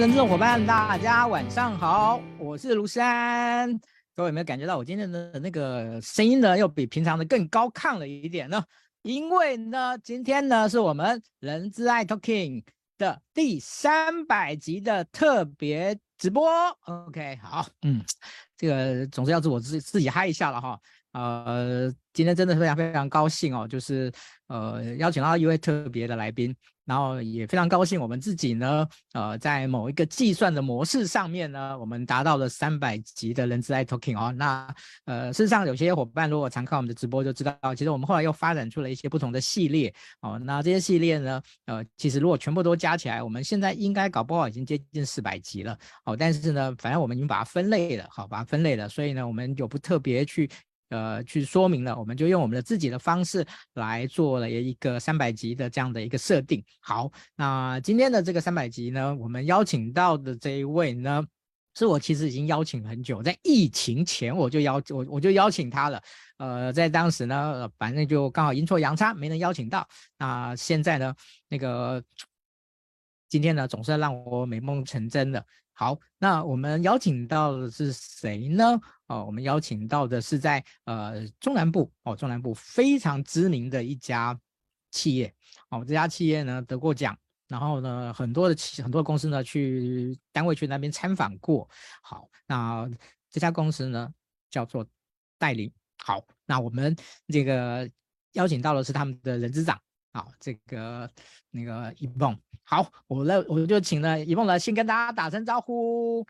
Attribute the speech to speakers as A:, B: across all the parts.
A: 人资的伙伴，大家晚上好，我是卢山。各位有没有感觉到我今天的那个声音呢，又比平常的更高亢了一点呢？因为呢，今天呢是我们人之爱 Talking 的第三百集的特别直播。OK，好，嗯，这个总是要自我自自己嗨一下了哈。呃，今天真的非常非常高兴哦，就是呃邀请到一位特别的来宾。然后也非常高兴，我们自己呢，呃，在某一个计算的模式上面呢，我们达到了三百级的人资爱 Talking 哦。那呃，事实上有些伙伴如果常看我们的直播就知道，其实我们后来又发展出了一些不同的系列哦。那这些系列呢，呃，其实如果全部都加起来，我们现在应该搞不好已经接近四百级了哦。但是呢，反正我们已经把它分类了，好，把它分类了，所以呢，我们就不特别去。呃，去说明了，我们就用我们的自己的方式来做了一个三百集的这样的一个设定。好，那今天的这个三百集呢，我们邀请到的这一位呢，是我其实已经邀请很久，在疫情前我就邀我我就邀请他了。呃，在当时呢，反正就刚好阴错阳差没能邀请到。那现在呢，那个今天呢，总算让我美梦成真了。好，那我们邀请到的是谁呢？哦，我们邀请到的是在呃中南部哦，中南部非常知名的一家企业哦，这家企业呢得过奖，然后呢很多的企很多公司呢去单位去那边参访过。好，那这家公司呢叫做戴霖。好，那我们这个邀请到的是他们的人资长。好，这个那个一梦，好，我来我就请了一梦来先跟大家打声招呼。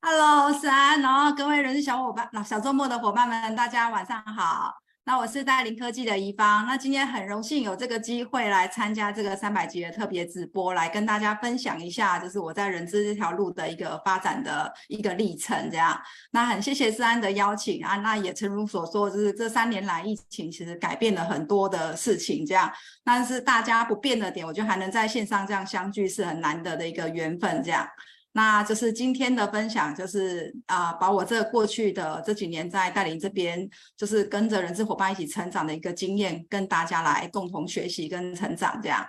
B: Hello，是安，然后各位人事小伙伴、小周末的伙伴们，大家晚上好。那我是戴霖科技的宜芳，那今天很荣幸有这个机会来参加这个三百集的特别直播，来跟大家分享一下，就是我在人资这条路的一个发展的一个历程。这样，那很谢谢思安的邀请啊，那也诚如所说，就是这三年来疫情其实改变了很多的事情，这样，但是大家不变的点，我觉得还能在线上这样相聚是很难得的一个缘分，这样。那就是今天的分享，就是啊、把我这过去的这几年在带领这边，就是跟着人资伙伴一起成长的一个经验，跟大家来共同学习跟成长，这样。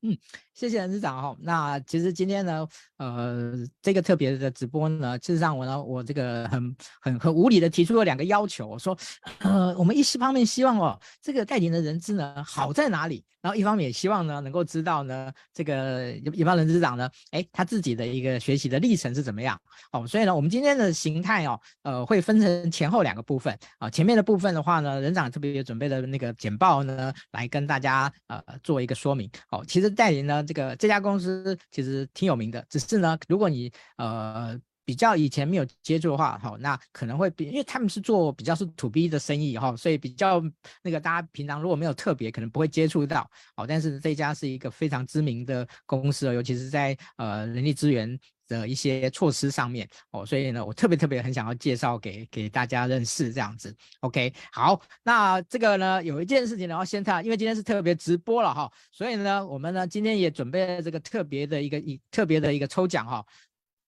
A: 嗯，谢谢任市长哈。那其实今天呢，呃，这个特别的直播呢，事实上我呢，我这个很很很无理的提出了两个要求，我说，呃，我们一方面希望哦，这个戴霖的人资呢好在哪里，然后一方面也希望呢能够知道呢，这个一方人资长呢，哎，他自己的一个学习的历程是怎么样哦。所以呢，我们今天的形态哦，呃，会分成前后两个部分啊。前面的部分的话呢，人长特别也准备了那个简报呢，来跟大家呃做一个说明。哦，其实。戴霖呢，这个这家公司其实挺有名的，只是呢，如果你呃比较以前没有接触的话，哈，那可能会比，因为他们是做比较是 to B 的生意哈，所以比较那个大家平常如果没有特别，可能不会接触到，哦，但是这家是一个非常知名的公司哦，尤其是在呃人力资源。的一些措施上面哦，所以呢，我特别特别很想要介绍给给大家认识这样子。OK，好，那这个呢，有一件事情呢要先看，因为今天是特别直播了哈，所以呢，我们呢今天也准备了这个特别的一个一特别的一个抽奖哈。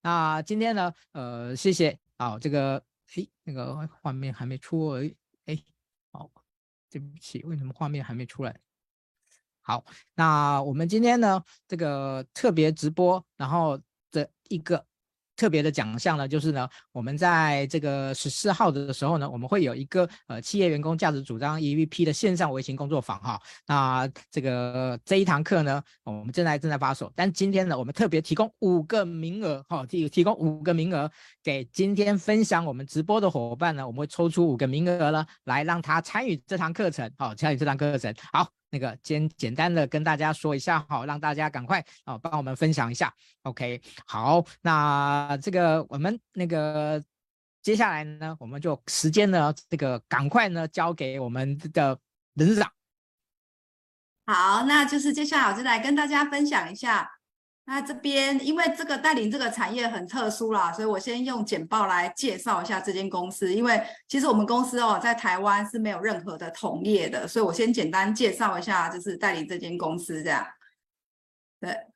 A: 那今天呢，呃，谢谢，好，这个诶，那个画面还没出诶，诶，好，对不起，为什么画面还没出来？好，那我们今天呢这个特别直播，然后。这一个特别的奖项呢，就是呢，我们在这个十四号的时候呢，我们会有一个呃企业员工价值主张 EVP 的线上微型工作坊哈。那这个这一堂课呢，我们正在正在发售，但今天呢，我们特别提供五个名额哈，提提供五个名额给今天分享我们直播的伙伴呢，我们会抽出五个名额呢，来让他参与这堂课程，好，参与这堂课程，好。那个简简单的跟大家说一下，好，让大家赶快啊帮我们分享一下。OK，好，那这个我们那个接下来呢，我们就时间呢，这个赶快呢交给我们的人事长。
B: 好，那就是接下来我就来跟大家分享一下。那这边因为这个带领这个产业很特殊啦，所以我先用简报来介绍一下这间公司。因为其实我们公司哦，在台湾是没有任何的同业的，所以我先简单介绍一下，就是带领这间公司这样。对。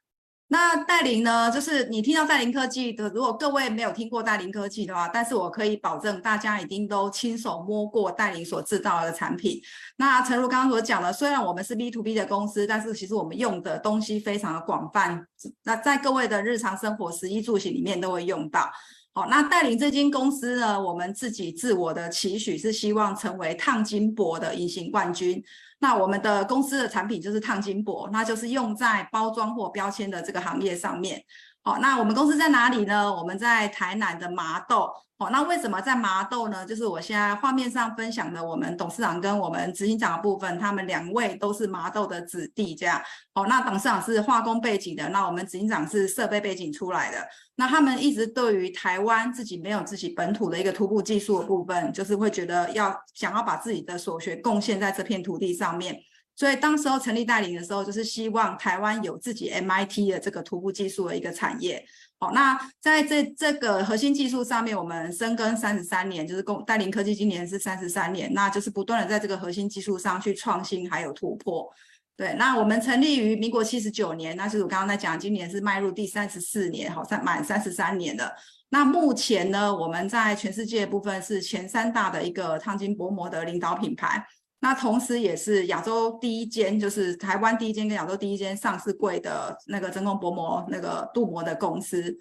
B: 那戴菱呢，就是你听到戴菱科技的，如果各位没有听过戴菱科技的话，但是我可以保证大家一定都亲手摸过戴菱所制造的产品。那诚如刚刚所讲的，虽然我们是 B to B 的公司，但是其实我们用的东西非常的广泛，那在各位的日常生活、食衣住行里面都会用到。好，那戴菱这间公司呢，我们自己自我的期许是希望成为烫金箔的隐形冠军。那我们的公司的产品就是烫金箔，那就是用在包装或标签的这个行业上面。好，那我们公司在哪里呢？我们在台南的麻豆。哦，那为什么在麻豆呢？就是我现在画面上分享的，我们董事长跟我们执行长的部分，他们两位都是麻豆的子弟，这样。哦，那董事长是化工背景的，那我们执行长是设备背景出来的。那他们一直对于台湾自己没有自己本土的一个涂布技术的部分，就是会觉得要想要把自己的所学贡献在这片土地上面。所以当时候成立戴菱的时候，就是希望台湾有自己 MIT 的这个涂布技术的一个产业。那在这这个核心技术上面，我们深耕三十三年，就是共戴菱科技今年是三十三年，那就是不断的在这个核心技术上去创新还有突破。对，那我们成立于民国七十九年，那就是我刚刚在讲，今年是迈入第三十四年，好，三满三十三年的。那目前呢，我们在全世界部分是前三大的一个烫金薄膜的领导品牌。那同时也是亚洲第一间，就是台湾第一间跟亚洲第一间上市柜的那个真空薄膜那个镀膜的公司。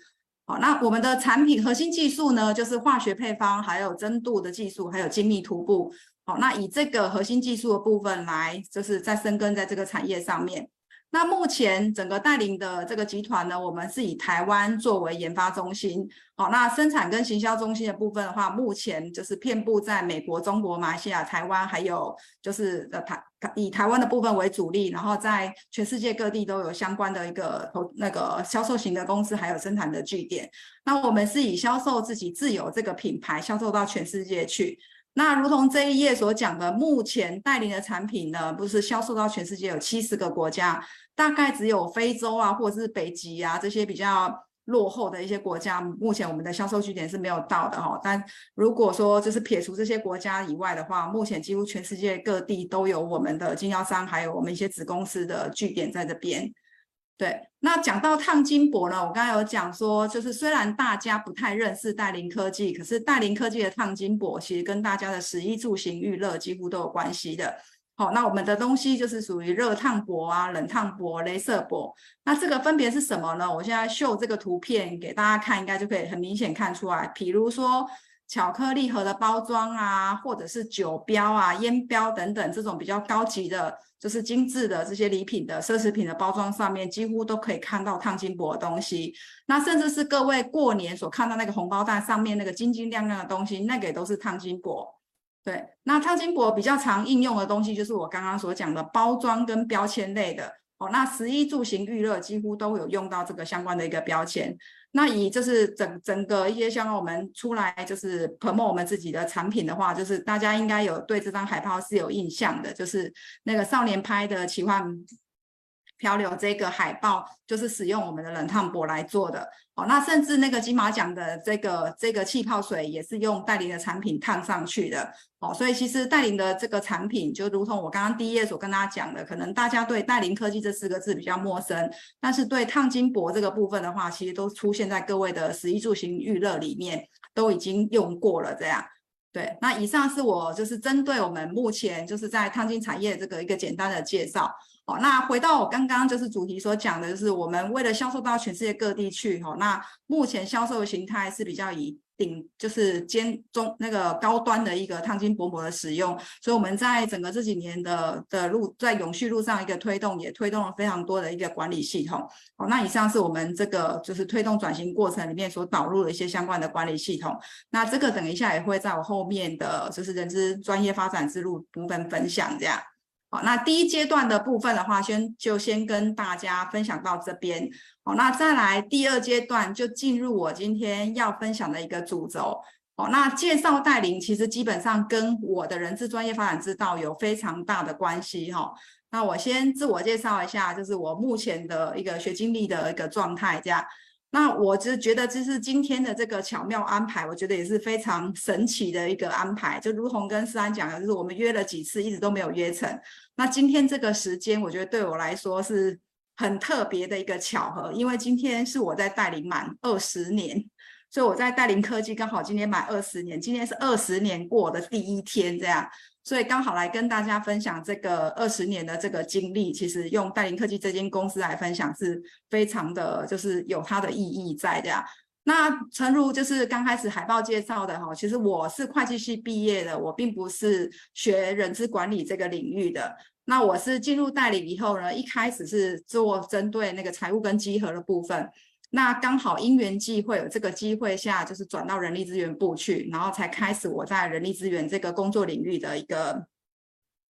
B: 好，那我们的产品核心技术呢，就是化学配方，还有蒸镀的技术，还有精密涂布。好，那以这个核心技术的部分来，就是在深耕在这个产业上面。那目前整个戴菱的这个集团呢，我们是以台湾作为研发中心，好，那生产跟行销中心的部分的话，目前就是遍布在美国、中国、马来西亚、台湾，还有就是呃台以台湾的部分为主力，然后在全世界各地都有相关的一个投那个销售型的公司，还有生产的据点。那我们是以销售自己自有这个品牌，销售到全世界去。那如同这一页所讲的，目前戴菱的产品呢，不是销售到全世界有七十个国家，大概只有非洲啊，或者是北极啊这些比较落后的一些国家，目前我们的销售据点是没有到的哈。但如果说就是撇除这些国家以外的话，目前几乎全世界各地都有我们的经销商，还有我们一些子公司的据点在这边。对，那讲到烫金箔呢，我刚才有讲说，就是虽然大家不太认识戴林科技，可是戴林科技的烫金箔其实跟大家的食衣住行娱乐几乎都有关系的。好，那我们的东西就是属于热烫箔啊、冷烫箔、镭射箔。那这个分别是什么呢？我现在秀这个图片给大家看，应该就可以很明显看出来。比如说。巧克力盒的包装啊，或者是酒标啊、烟标等等，这种比较高级的，就是精致的这些礼品的奢侈品的包装上面，几乎都可以看到烫金箔的东西。那甚至是各位过年所看到那个红包袋上面那个晶晶亮亮的东西，那个也都是烫金箔。对，那烫金箔比较常应用的东西，就是我刚刚所讲的包装跟标签类的。哦，那十一住行娱乐几乎都有用到这个相关的一个标签。那以就是整整个一些像我们出来就是 promo 我们自己的产品的话，就是大家应该有对这张海报是有印象的，就是那个少年拍的奇幻漂流这个海报，就是使用我们的冷烫箔来做的。哦，那甚至那个金马奖的这个这个气泡水也是用戴琳的产品烫上去的。哦，所以其实戴琳的这个产品，就如同我刚刚第一页所跟大家讲的，可能大家对戴琳科技这四个字比较陌生，但是对烫金箔这个部分的话，其实都出现在各位的食衣住行娱乐里面，都已经用过了。这样，对。那以上是我就是针对我们目前就是在烫金产业这个一个简单的介绍。好，那回到我刚刚就是主题所讲的，就是我们为了销售到全世界各地去，哈，那目前销售的形态是比较以顶，就是尖中那个高端的一个烫金薄膜的使用，所以我们在整个这几年的的路在永续路上一个推动，也推动了非常多的一个管理系统。好，那以上是我们这个就是推动转型过程里面所导入的一些相关的管理系统。那这个等一下也会在我后面的就是人资专业发展之路部分分享这样。好，那第一阶段的部分的话，先就先跟大家分享到这边。好，那再来第二阶段就进入我今天要分享的一个主轴。好，那介绍戴菱其实基本上跟我的人资专业发展之道有非常大的关系哈。那我先自我介绍一下，就是我目前的一个学经历的一个状态这样。那我就觉得，这是今天的这个巧妙安排，我觉得也是非常神奇的一个安排。就如同跟思安讲的，就是我们约了几次，一直都没有约成。那今天这个时间，我觉得对我来说是很特别的一个巧合，因为今天是我在带领满二十年，所以我在带领科技刚好今天满二十年，今天是二十年过的第一天，这样，所以刚好来跟大家分享这个二十年的这个经历。其实用带领科技这间公司来分享是非常的，就是有它的意义在这样。那诚如就是刚开始海报介绍的哈，其实我是会计系毕业的，我并不是学人资管理这个领域的。那我是进入代理以后呢，一开始是做针对那个财务跟稽核的部分。那刚好因缘际会有这个机会下，就是转到人力资源部去，然后才开始我在人力资源这个工作领域的一个，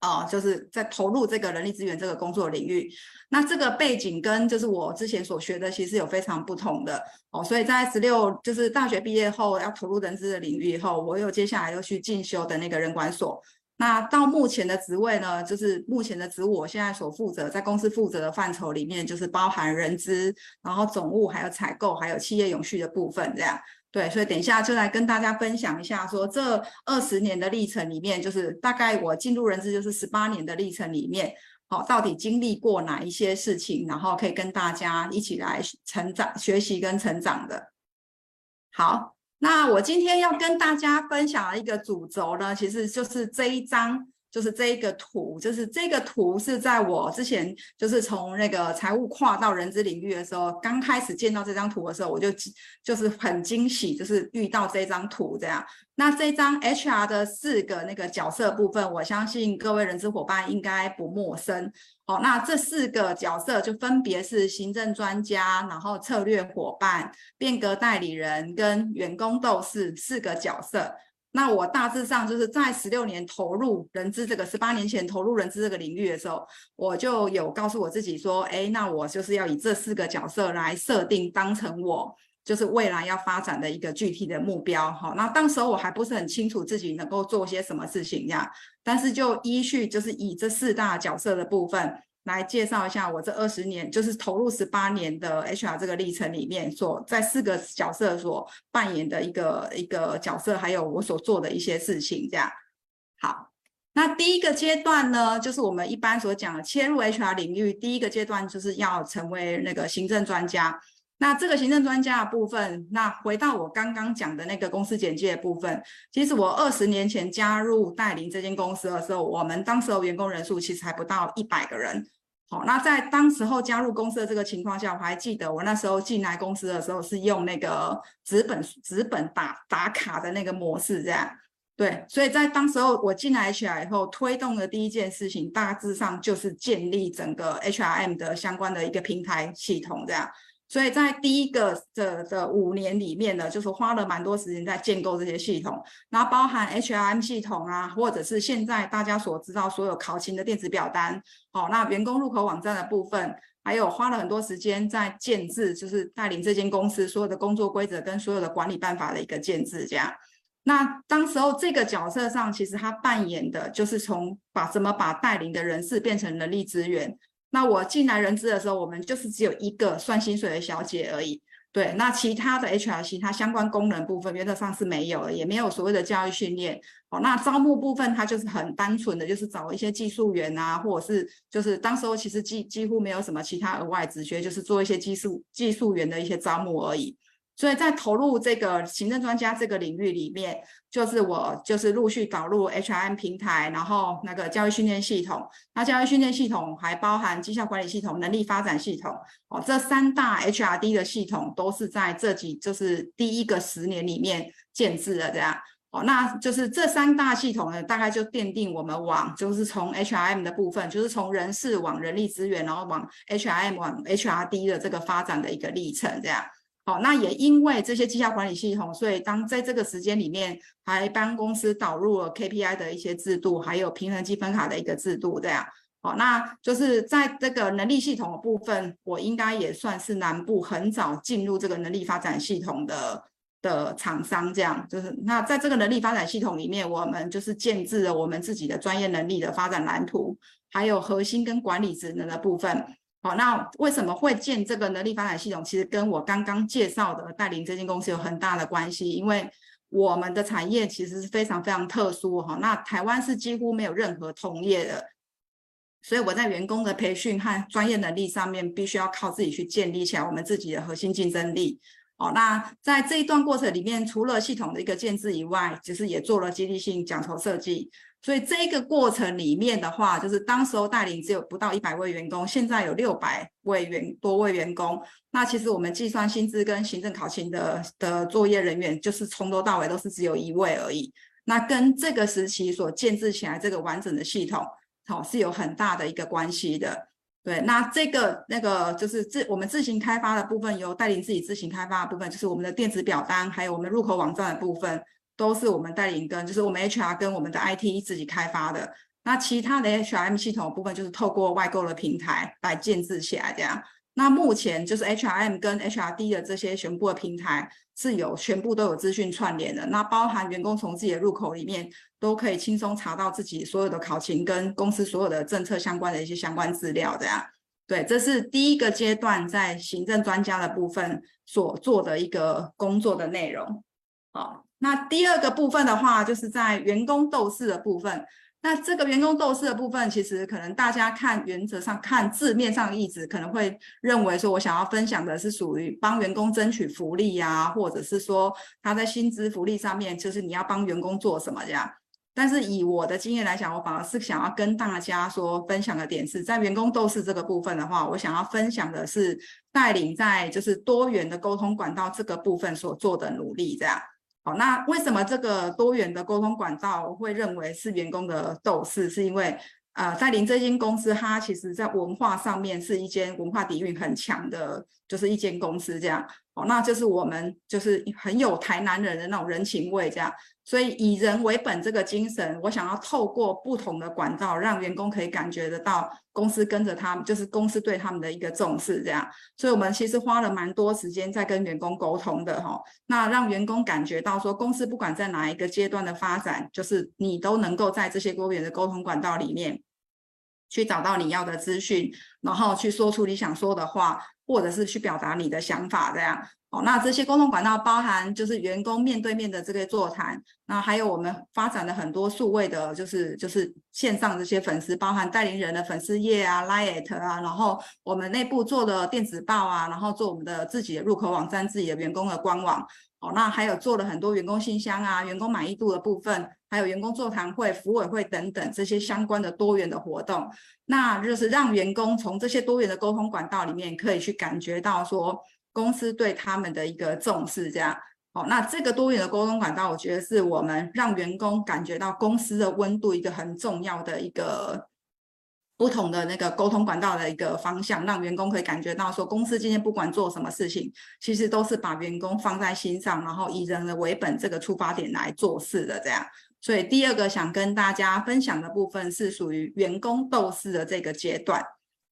B: 哦，就是在投入这个人力资源这个工作领域。那这个背景跟就是我之前所学的其实有非常不同的哦，所以在十六就是大学毕业后要投入人资的领域以后，我又接下来又去进修的那个人管所。那到目前的职位呢，就是目前的职务，我现在所负责在公司负责的范畴里面，就是包含人资，然后总务，还有采购，还有企业永续的部分，这样。对，所以等一下就来跟大家分享一下，说这二十年的历程里面，就是大概我进入人资就是十八年的历程里面，好，到底经历过哪一些事情，然后可以跟大家一起来成长、学习跟成长的。好。那我今天要跟大家分享的一个主轴呢，其实就是这一章，就是这一个图，就是这个图是在我之前就是从那个财务跨到人资领域的时候，刚开始见到这张图的时候，我就就是很惊喜，就是遇到这张图这样。那这张 HR 的四个那个角色部分，我相信各位人资伙伴应该不陌生。好，那这四个角色就分别是行政专家，然后策略伙伴、变革代理人跟员工斗士四个角色。那我大致上就是在十六年投入人资这个十八年前投入人资这个领域的时候，我就有告诉我自己说，哎，那我就是要以这四个角色来设定，当成我。就是未来要发展的一个具体的目标，哈，那当时候我还不是很清楚自己能够做些什么事情呀，但是就依序就是以这四大角色的部分来介绍一下我这二十年，就是投入十八年的 HR 这个历程里面所在四个角色所扮演的一个一个角色，还有我所做的一些事情，这样。好，那第一个阶段呢，就是我们一般所讲的切入 HR 领域，第一个阶段就是要成为那个行政专家。那这个行政专家的部分，那回到我刚刚讲的那个公司简介的部分，其实我二十年前加入带领这间公司的时候，我们当时的员工人数其实还不到一百个人。好，那在当时候加入公司的这个情况下，我还记得我那时候进来公司的时候是用那个纸本纸本打打卡的那个模式，这样。对，所以在当时候我进来起来以后，推动的第一件事情，大致上就是建立整个 HRM 的相关的一个平台系统，这样。所以在第一个的的五年里面呢，就是花了蛮多时间在建构这些系统，然后包含 HRM 系统啊，或者是现在大家所知道所有考勤的电子表单，好，那员工入口网站的部分，还有花了很多时间在建制，就是带领这间公司所有的工作规则跟所有的管理办法的一个建制，这样。那当时候这个角色上，其实他扮演的就是从把怎么把带领的人事变成人力资源。那我进来人资的时候，我们就是只有一个算薪水的小姐而已。对，那其他的 HR 其他相关功能部分原则上是没有的，也没有所谓的教育训练。哦，那招募部分它就是很单纯的，就是找一些技术员啊，或者是就是当时候其实几几乎没有什么其他额外职缺，就是做一些技术技术员的一些招募而已。所以在投入这个行政专家这个领域里面，就是我就是陆续导入 HRM 平台，然后那个教育训练系统，那教育训练系统还包含绩效管理系统、能力发展系统，哦，这三大 HRD 的系统都是在这几就是第一个十年里面建置的这样，哦，那就是这三大系统呢，大概就奠定我们往就是从 HRM 的部分，就是从人事往人力资源，然后往 HRM 往 HRD 的这个发展的一个历程这样。好，那也因为这些绩效管理系统，所以当在这个时间里面，还帮公司导入了 KPI 的一些制度，还有平衡积分卡的一个制度，这样。好，那就是在这个能力系统的部分，我应该也算是南部很早进入这个能力发展系统的的厂商，这样。就是那在这个能力发展系统里面，我们就是建置了我们自己的专业能力的发展蓝图，还有核心跟管理职能的部分。好，那为什么会建这个能力发展系统？其实跟我刚刚介绍的带领这间公司有很大的关系，因为我们的产业其实是非常非常特殊哈。那台湾是几乎没有任何同业的所以我在员工的培训和专业能力上面，必须要靠自己去建立起来我们自己的核心竞争力。哦，那在这一段过程里面，除了系统的一个建制以外，其实也做了激励性奖酬设计。所以这个过程里面的话，就是当时候带领只有不到一百位员工，现在有六百位员多位员工。那其实我们计算薪资跟行政考勤的的作业人员，就是从头到尾都是只有一位而已。那跟这个时期所建制起来这个完整的系统，好，是有很大的一个关系的。对，那这个那个就是自我们自行开发的部分，由带领自己自行开发的部分，就是我们的电子表单，还有我们入口网站的部分，都是我们带领跟就是我们 HR 跟我们的 IT 自己开发的。那其他的 HRM 系统部分，就是透过外购的平台来建置起来这样。那目前就是 HRM 跟 HRD 的这些全部的平台是有全部都有资讯串联的，那包含员工从自己的入口里面都可以轻松查到自己所有的考勤跟公司所有的政策相关的一些相关资料，这样。对，这是第一个阶段在行政专家的部分所做的一个工作的内容。好，那第二个部分的话，就是在员工斗士的部分。那这个员工斗士的部分，其实可能大家看原则上看字面上的意思，可能会认为说我想要分享的是属于帮员工争取福利呀，或者是说他在薪资福利上面，就是你要帮员工做什么这样。但是以我的经验来讲，我反而是想要跟大家说分享的点是在员工斗士这个部分的话，我想要分享的是带领在就是多元的沟通管道这个部分所做的努力这样。好，那为什么这个多元的沟通管道会认为是员工的斗士？是因为呃，带领这间公司，它其实在文化上面是一间文化底蕴很强的，就是一间公司这样。哦，那就是我们就是很有台南人的那种人情味这样。所以以人为本这个精神，我想要透过不同的管道，让员工可以感觉得到公司跟着他们，就是公司对他们的一个重视，这样。所以我们其实花了蛮多时间在跟员工沟通的哈。那让员工感觉到说，公司不管在哪一个阶段的发展，就是你都能够在这些多元的沟通管道里面，去找到你要的资讯，然后去说出你想说的话，或者是去表达你的想法，这样。哦，那这些沟通管道包含就是员工面对面的这个座谈，那还有我们发展了很多数位的，就是就是线上这些粉丝，包含带领人的粉丝页啊、liet 啊，然后我们内部做的电子报啊，然后做我们的自己的入口网站、自己的员工的官网。哦，那还有做了很多员工信箱啊、员工满意度的部分，还有员工座谈会、福委会等等这些相关的多元的活动，那就是让员工从这些多元的沟通管道里面可以去感觉到说。公司对他们的一个重视，这样，哦，那这个多元的沟通管道，我觉得是我们让员工感觉到公司的温度一个很重要的一个不同的那个沟通管道的一个方向，让员工可以感觉到说，公司今天不管做什么事情，其实都是把员工放在心上，然后以人为本这个出发点来做事的这样。所以第二个想跟大家分享的部分是属于员工斗士的这个阶段，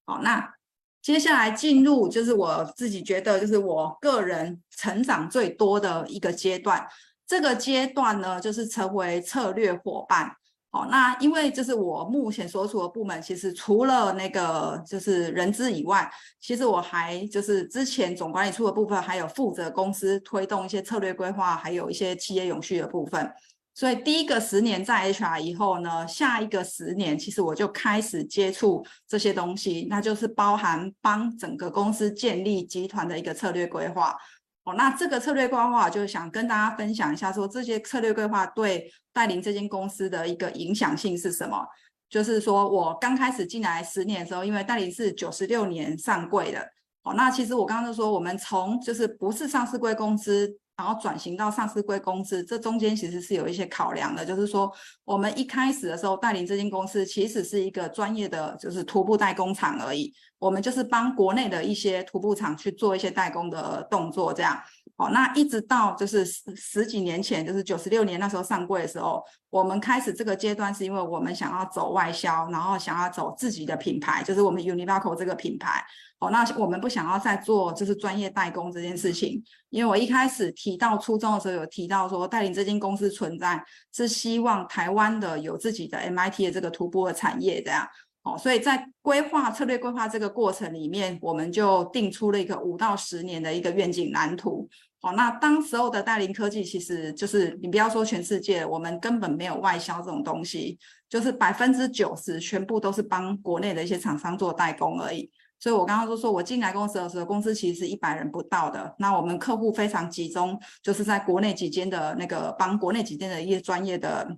B: 好，那。接下来进入就是我自己觉得就是我个人成长最多的一个阶段，这个阶段呢就是成为策略伙伴。哦，那因为就是我目前所处的部门，其实除了那个就是人资以外，其实我还就是之前总管理处的部分，还有负责公司推动一些策略规划，还有一些企业永续的部分。所以第一个十年在 HR 以后呢，下一个十年其实我就开始接触这些东西，那就是包含帮整个公司建立集团的一个策略规划。哦，那这个策略规划就想跟大家分享一下，说这些策略规划对带领这间公司的一个影响性是什么？就是说我刚开始进来十年的时候，因为带领是九十六年上柜的，哦，那其实我刚刚就说我们从就是不是上市柜公司。然后转型到上市柜公司，这中间其实是有一些考量的，就是说我们一开始的时候带领这间公司，其实是一个专业的，就是徒步代工厂而已。我们就是帮国内的一些徒步厂去做一些代工的动作，这样。好，那一直到就是十十几年前，就是九十六年那时候上柜的时候，我们开始这个阶段，是因为我们想要走外销，然后想要走自己的品牌，就是我们 Univaco 这个品牌。哦，那我们不想要再做就是专业代工这件事情，因为我一开始提到初衷的时候有提到说，带领这间公司存在是希望台湾的有自己的 MIT 的这个徒步的产业这样。哦，所以在规划策略规划这个过程里面，我们就定出了一个五到十年的一个愿景蓝图。好，那当时候的戴霖科技其实就是你不要说全世界，我们根本没有外销这种东西，就是百分之九十全部都是帮国内的一些厂商做代工而已。所以我刚刚都说我进来公司的时候，公司其实一百人不到的。那我们客户非常集中，就是在国内几间的那个帮国内几间的一些专业的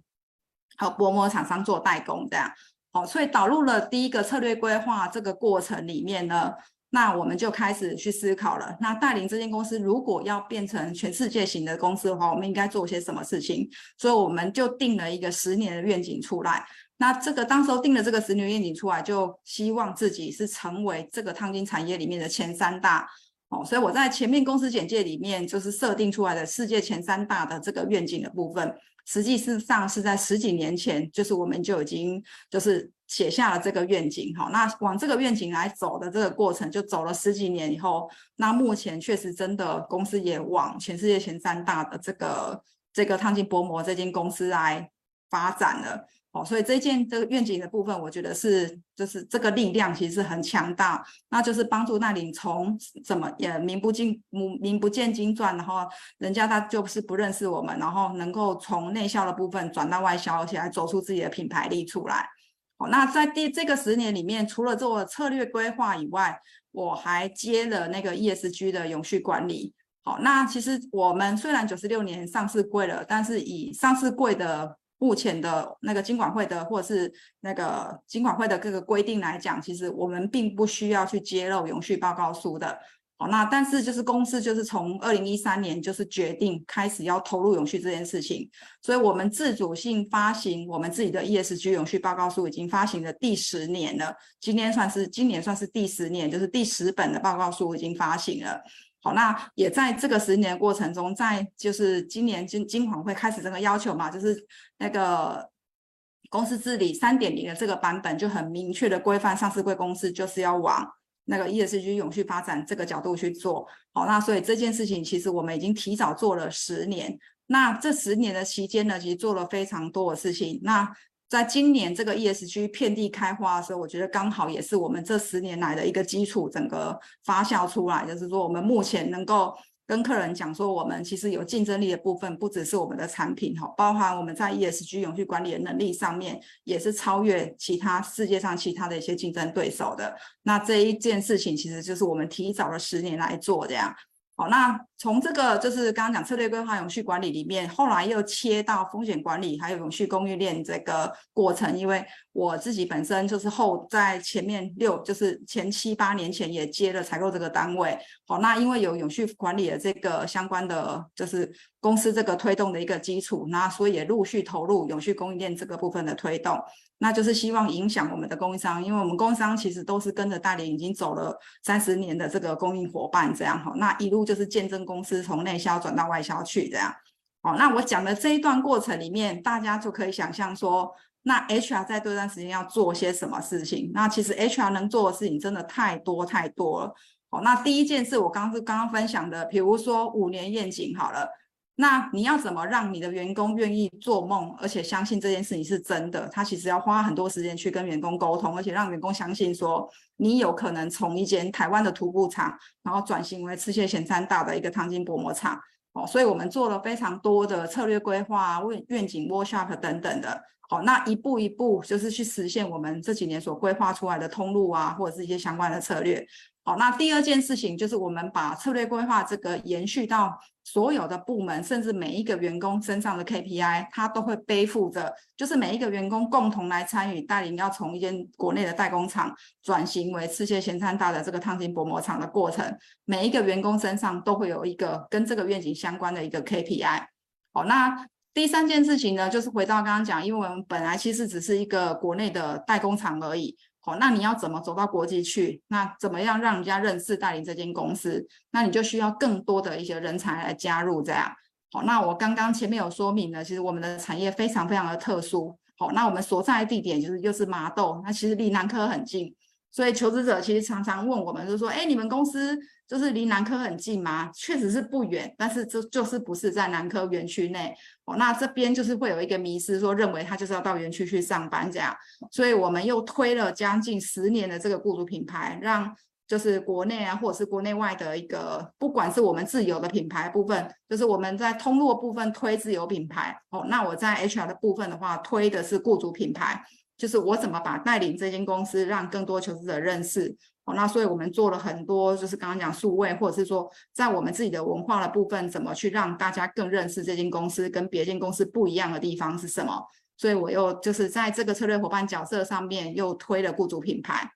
B: 和薄膜厂商做代工这样。好，所以导入了第一个策略规划这个过程里面呢。那我们就开始去思考了。那戴霖这间公司如果要变成全世界型的公司的话，我们应该做些什么事情？所以我们就定了一个十年的愿景出来。那这个当时候定了这个十年愿景出来，就希望自己是成为这个烫金产业里面的前三大。哦，所以我在前面公司简介里面就是设定出来的世界前三大的这个愿景的部分，实际上是在十几年前，就是我们就已经就是。写下了这个愿景，好，那往这个愿景来走的这个过程，就走了十几年以后，那目前确实真的公司也往全世界前三大的这个这个烫金薄膜这间公司来发展了，哦，所以这件这个愿景的部分，我觉得是就是这个力量其实很强大，那就是帮助戴霖从怎么也名不经名不见经传，然后人家他就是不认识我们，然后能够从内销的部分转到外销，而且还走出自己的品牌力出来。好，那在第这个十年里面，除了做策略规划以外，我还接了那个 ESG 的永续管理。好，那其实我们虽然九十六年上市柜了，但是以上市柜的目前的那个金管会的或者是那个金管会的各个规定来讲，其实我们并不需要去揭露永续报告书的。那但是就是公司就是从二零一三年就是决定开始要投入永续这件事情，所以我们自主性发行我们自己的 ESG 永续报告书已经发行了第十年了，今年算是今年算是第十年，就是第十本的报告书已经发行了。好，那也在这个十年过程中，在就是今年金金管会开始这个要求嘛，就是那个公司治理三点零的这个版本就很明确的规范上市贵公司就是要往。那个 ESG 永续发展这个角度去做好，那所以这件事情其实我们已经提早做了十年。那这十年的期间呢，其实做了非常多的事情。那在今年这个 ESG 遍地开花的时候，我觉得刚好也是我们这十年来的一个基础，整个发酵出来，就是说我们目前能够。跟客人讲说，我们其实有竞争力的部分，不只是我们的产品哈，包含我们在 ESG 永续管理的能力上面，也是超越其他世界上其他的一些竞争对手的。那这一件事情，其实就是我们提早了十年来做这样。好，那从这个就是刚刚讲策略规划、永续管理里面，后来又切到风险管理，还有永续供应链这个过程。因为我自己本身就是后在前面六，就是前七八年前也接了采购这个单位。好，那因为有永续管理的这个相关的，就是公司这个推动的一个基础，那所以也陆续投入永续供应链这个部分的推动。那就是希望影响我们的供应商，因为我们供应商其实都是跟着大连已经走了三十年的这个供应伙伴，这样哈，那一路就是见证公司从内销转到外销去这样。哦，那我讲的这一段过程里面，大家就可以想象说，那 HR 在这段时间要做些什么事情？那其实 HR 能做的事情真的太多太多了。哦，那第一件事我刚是刚刚分享的，比如说五年愿景好了。那你要怎么让你的员工愿意做梦，而且相信这件事情是真的？他其实要花很多时间去跟员工沟通，而且让员工相信说，你有可能从一间台湾的涂布厂，然后转型为世界前三大的一个烫金薄膜厂。哦，所以我们做了非常多的策略规划、愿愿景 workshop 等等的。好，那一步一步就是去实现我们这几年所规划出来的通路啊，或者是一些相关的策略。好，那第二件事情就是我们把策略规划这个延续到所有的部门，甚至每一个员工身上的 KPI，他都会背负着，就是每一个员工共同来参与带领要从一间国内的代工厂转型为世界前三大的这个烫金薄膜厂的过程，每一个员工身上都会有一个跟这个愿景相关的一个 KPI。好，那第三件事情呢，就是回到刚刚讲，因为我们本来其实只是一个国内的代工厂而已。好，那你要怎么走到国际去？那怎么样让人家认识戴霖这间公司？那你就需要更多的一些人才来加入这样。好，那我刚刚前面有说明了，其实我们的产业非常非常的特殊。好，那我们所在的地点就是又是麻豆，那其实离南科很近。所以求职者其实常常问我们，就是说，哎，你们公司就是离南科很近吗？确实是不远，但是就就是不是在南科园区内。哦，那这边就是会有一个迷思，说认为他就是要到园区去上班这样。所以我们又推了将近十年的这个雇主品牌，让。就是国内啊，或者是国内外的一个，不管是我们自有的品牌部分，就是我们在通路部分推自有品牌哦，那我在 HR 的部分的话，推的是雇主品牌，就是我怎么把带领这间公司，让更多求职者认识哦，那所以我们做了很多，就是刚刚讲数位，或者是说在我们自己的文化的部分，怎么去让大家更认识这间公司，跟别间公司不一样的地方是什么？所以我又就是在这个策略伙伴角色上面又推了雇主品牌。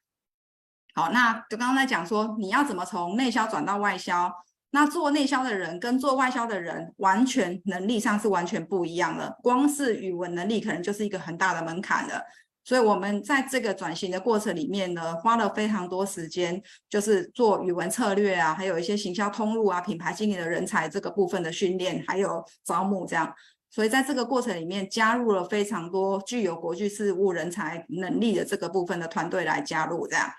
B: 好，那就刚刚在讲说你要怎么从内销转到外销，那做内销的人跟做外销的人完全能力上是完全不一样的，光是语文能力可能就是一个很大的门槛了。所以我们在这个转型的过程里面呢，花了非常多时间，就是做语文策略啊，还有一些行销通路啊、品牌经理的人才这个部分的训练，还有招募这样。所以在这个过程里面，加入了非常多具有国际事务人才能力的这个部分的团队来加入，这样。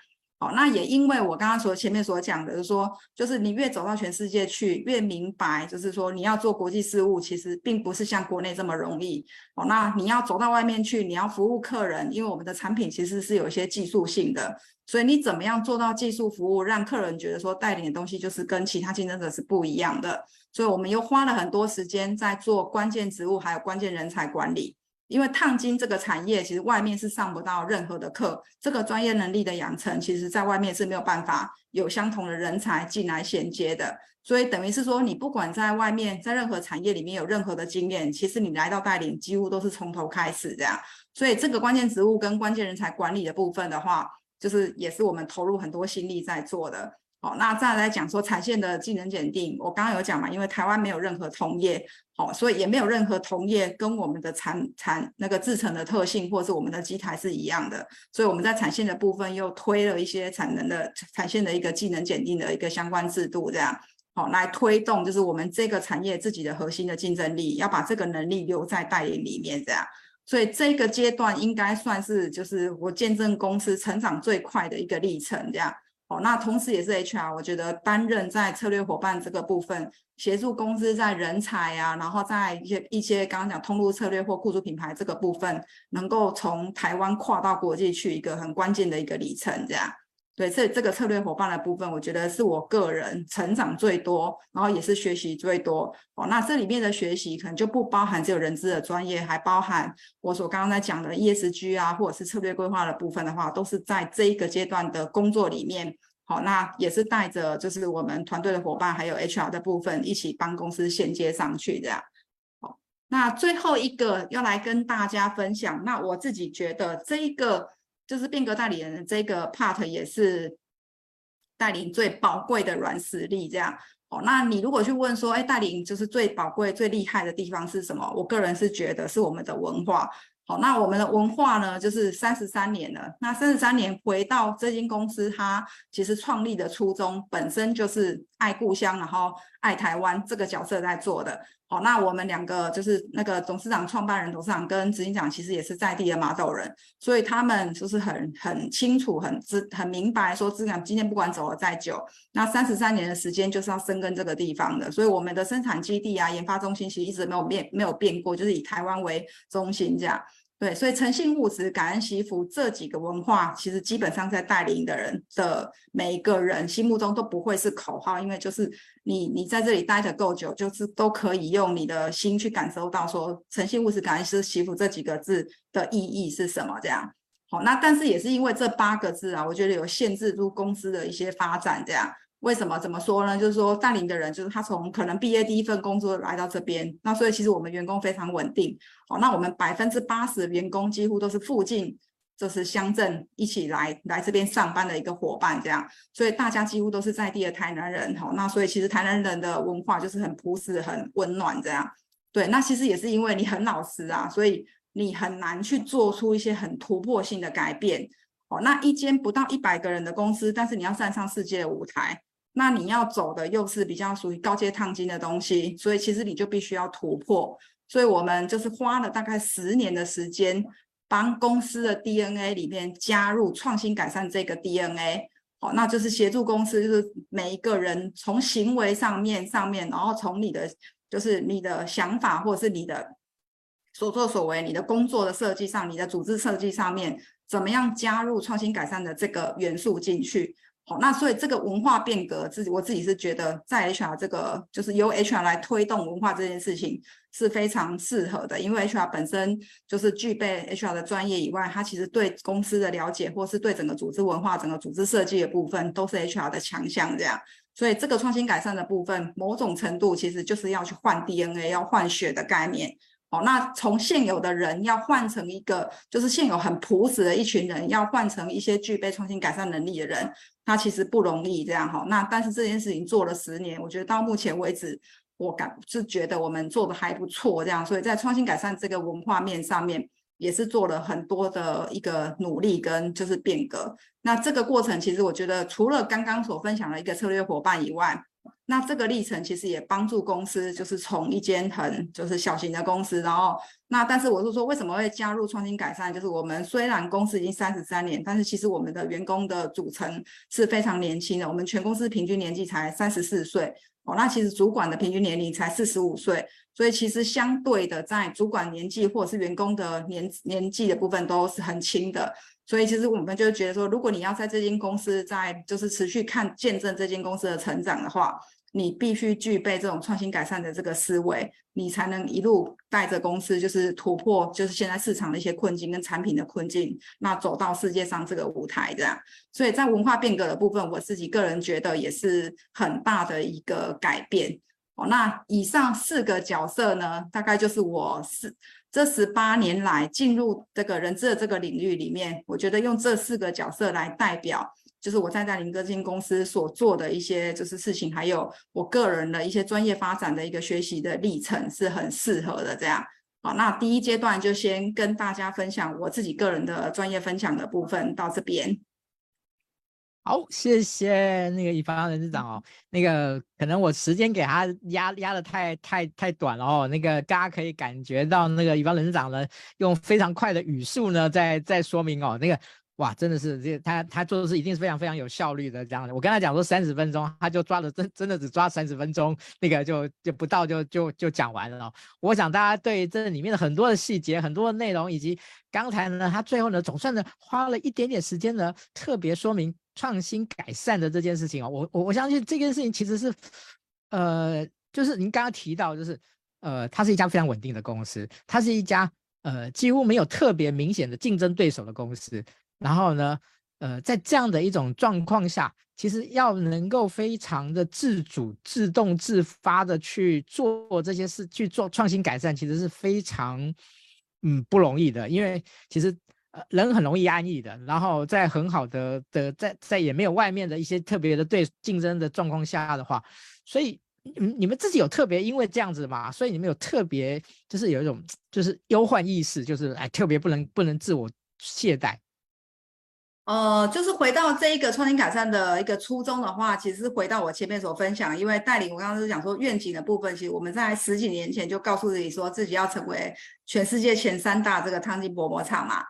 B: 好，那也因为我刚刚所前面所讲的，就是说，就是你越走到全世界去，越明白，就是说你要做国际事务，其实并不是像国内这么容易。哦，那你要走到外面去，你要服务客人，因为我们的产品其实是有一些技术性的，所以你怎么样做到技术服务，让客人觉得说带领的东西就是跟其他竞争者是不一样的。所以我们又花了很多时间在做关键职务，还有关键人才管理。因为烫金这个产业，其实外面是上不到任何的课，这个专业能力的养成，其实在外面是没有办法有相同的人才进来衔接的。所以等于是说，你不管在外面，在任何产业里面有任何的经验，其实你来到带领，几乎都是从头开始这样。所以这个关键职务跟关键人才管理的部分的话，就是也是我们投入很多心力在做的。好，那再来讲说产线的技能检定，我刚刚有讲嘛，因为台湾没有任何同业，好，所以也没有任何同业跟我们的产产那个制成的特性或是我们的机台是一样的，所以我们在产线的部分又推了一些产能的产线的一个技能检定的一个相关制度，这样好来推动，就是我们这个产业自己的核心的竞争力，要把这个能力留在代领里面，这样，所以这个阶段应该算是就是我见证公司成长最快的一个历程，这样。哦，那同时也是 HR，我觉得担任在策略伙伴这个部分，协助公司在人才啊，然后在一些一些刚刚讲通路策略或雇主品牌这个部分，能够从台湾跨到国际去一个很关键的一个里程，这样。对，这这个策略伙伴的部分，我觉得是我个人成长最多，然后也是学习最多。哦，那这里面的学习可能就不包含只有人资的专业，还包含我所刚刚在讲的 ESG 啊，或者是策略规划的部分的话，都是在这一个阶段的工作里面。好，那也是带着就是我们团队的伙伴，还有 HR 的部分一起帮公司衔接上去这样。好，那最后一个要来跟大家分享，那我自己觉得这一个。就是变革代理人这个 part 也是带领最宝贵的软实力，这样哦。那你如果去问说，哎，带领就是最宝贵、最厉害的地方是什么？我个人是觉得是我们的文化。好，那我们的文化呢，就是三十三年了。那三十三年回到这间公司，它其实创立的初衷本身就是爱故乡，然后爱台湾这个角色在做的。好，那我们两个就是那个董事长、创办人、董事长跟执行长，其实也是在地的马斗人，所以他们就是很很清楚、很知、很明白，说执行今天不管走了再久，那三十三年的时间就是要生根这个地方的。所以我们的生产基地啊、研发中心其实一直没有变、没有变过，就是以台湾为中心这样。对，所以诚信务实、感恩惜福这几个文化，其实基本上在带领的人的每一个人心目中都不会是口号，因为就是你你在这里待得够久，就是都可以用你的心去感受到说诚信务实、感恩惜福这几个字的意义是什么。这样，好，那但是也是因为这八个字啊，我觉得有限制住公司的一些发展，这样。为什么？怎么说呢？就是说带领的人，就是他从可能毕业第一份工作来到这边，那所以其实我们员工非常稳定。好，那我们百分之八十的员工几乎都是附近，就是乡镇一起来来这边上班的一个伙伴，这样，所以大家几乎都是在地的台南人。好，那所以其实台南人的文化就是很朴实、很温暖这样。对，那其实也是因为你很老实啊，所以你很难去做出一些很突破性的改变。哦，那一间不到一百个人的公司，但是你要站上世界的舞台。那你要走的又是比较属于高阶烫金的东西，所以其实你就必须要突破。所以我们就是花了大概十年的时间，帮公司的 DNA 里面加入创新改善这个 DNA。好，那就是协助公司，就是每一个人从行为上面上面，然后从你的就是你的想法或者是你的所作所为，你的工作的设计上，你的组织设计上面，怎么样加入创新改善的这个元素进去。好，那所以这个文化变革，自己我自己是觉得，在 HR 这个就是由 HR 来推动文化这件事情是非常适合的，因为 HR 本身就是具备 HR 的专业以外，他其实对公司的了解，或是对整个组织文化、整个组织设计的部分，都是 HR 的强项。这样，所以这个创新改善的部分，某种程度其实就是要去换 DNA、要换血的概念。哦，那从现有的人要换成一个，就是现有很朴实的一群人，要换成一些具备创新改善能力的人，他其实不容易这样哈。那但是这件事情做了十年，我觉得到目前为止，我感是觉得我们做的还不错这样，所以在创新改善这个文化面上面，也是做了很多的一个努力跟就是变革。那这个过程其实我觉得，除了刚刚所分享的一个策略伙伴以外，那这个历程其实也帮助公司，就是从一间很就是小型的公司，然后那但是我是说，为什么会加入创新改善？就是我们虽然公司已经三十三年，但是其实我们的员工的组成是非常年轻的，我们全公司平均年纪才三十四岁哦。那其实主管的平均年龄才四十五岁，所以其实相对的，在主管年纪或者是员工的年年纪的部分都是很轻的。所以其实我们就觉得说，如果你要在这间公司在就是持续看见证这间公司的成长的话，你必须具备这种创新改善的这个思维，你才能一路带着公司，就是突破，就是现在市场的一些困境跟产品的困境，那走到世界上这个舞台这样。所以在文化变革的部分，我自己个人觉得也是很大的一个改变。哦，那以上四个角色呢，大概就是我是这十八年来进入这个人资的这个领域里面，我觉得用这四个角色来代表。就是我站在林哥这间公司所做的一些就是事情，还有我个人的一些专业发展的一个学习的历程是很适合的。这样，好，那第一阶段就先跟大家分享我自己个人的专业分享的部分到这边。
A: 好，谢谢那个乙方人事长哦。那个可能我时间给他压压的太太太短了哦。那个大家可以感觉到那个乙方人事长呢，用非常快的语速呢在在说明哦那个。哇，真的是这他他做的是一定是非常非常有效率的这样的。我跟他讲说三十分钟，他就抓了真真的只抓三十分钟，那个就就不到就就就讲完了。我想大家对这里面的很多的细节、很多的内容，以及刚才呢，他最后呢总算呢花了一点点时间呢，特别说明创新改善的这件事情哦。我我我相信这件事情其实是，呃，就是您刚刚提到，就是呃，它是一家非常稳定的公司，它是一家呃几乎没有特别明显的竞争对手的公司。然后呢，呃，在这样的一种状况下，其实要能够非常的自主、自动、自发的去做这些事，去做创新改善，其实是非常嗯不容易的。因为其实呃人很容易安逸的，然后在很好的的在在也没有外面的一些特别的对竞争的状况下的话，所以你你们自己有特别因为这样子嘛，所以你们有特别就是有一种就是忧患意识，就是哎特别不能不能自我懈怠。
B: 呃，就是回到这一个创新改善的一个初衷的话，其实回到我前面所分享，因为带领我刚刚是讲说愿景的部分，其实我们在十几年前就告诉自己说自己要成为全世界前三大这个汤金薄膜厂嘛。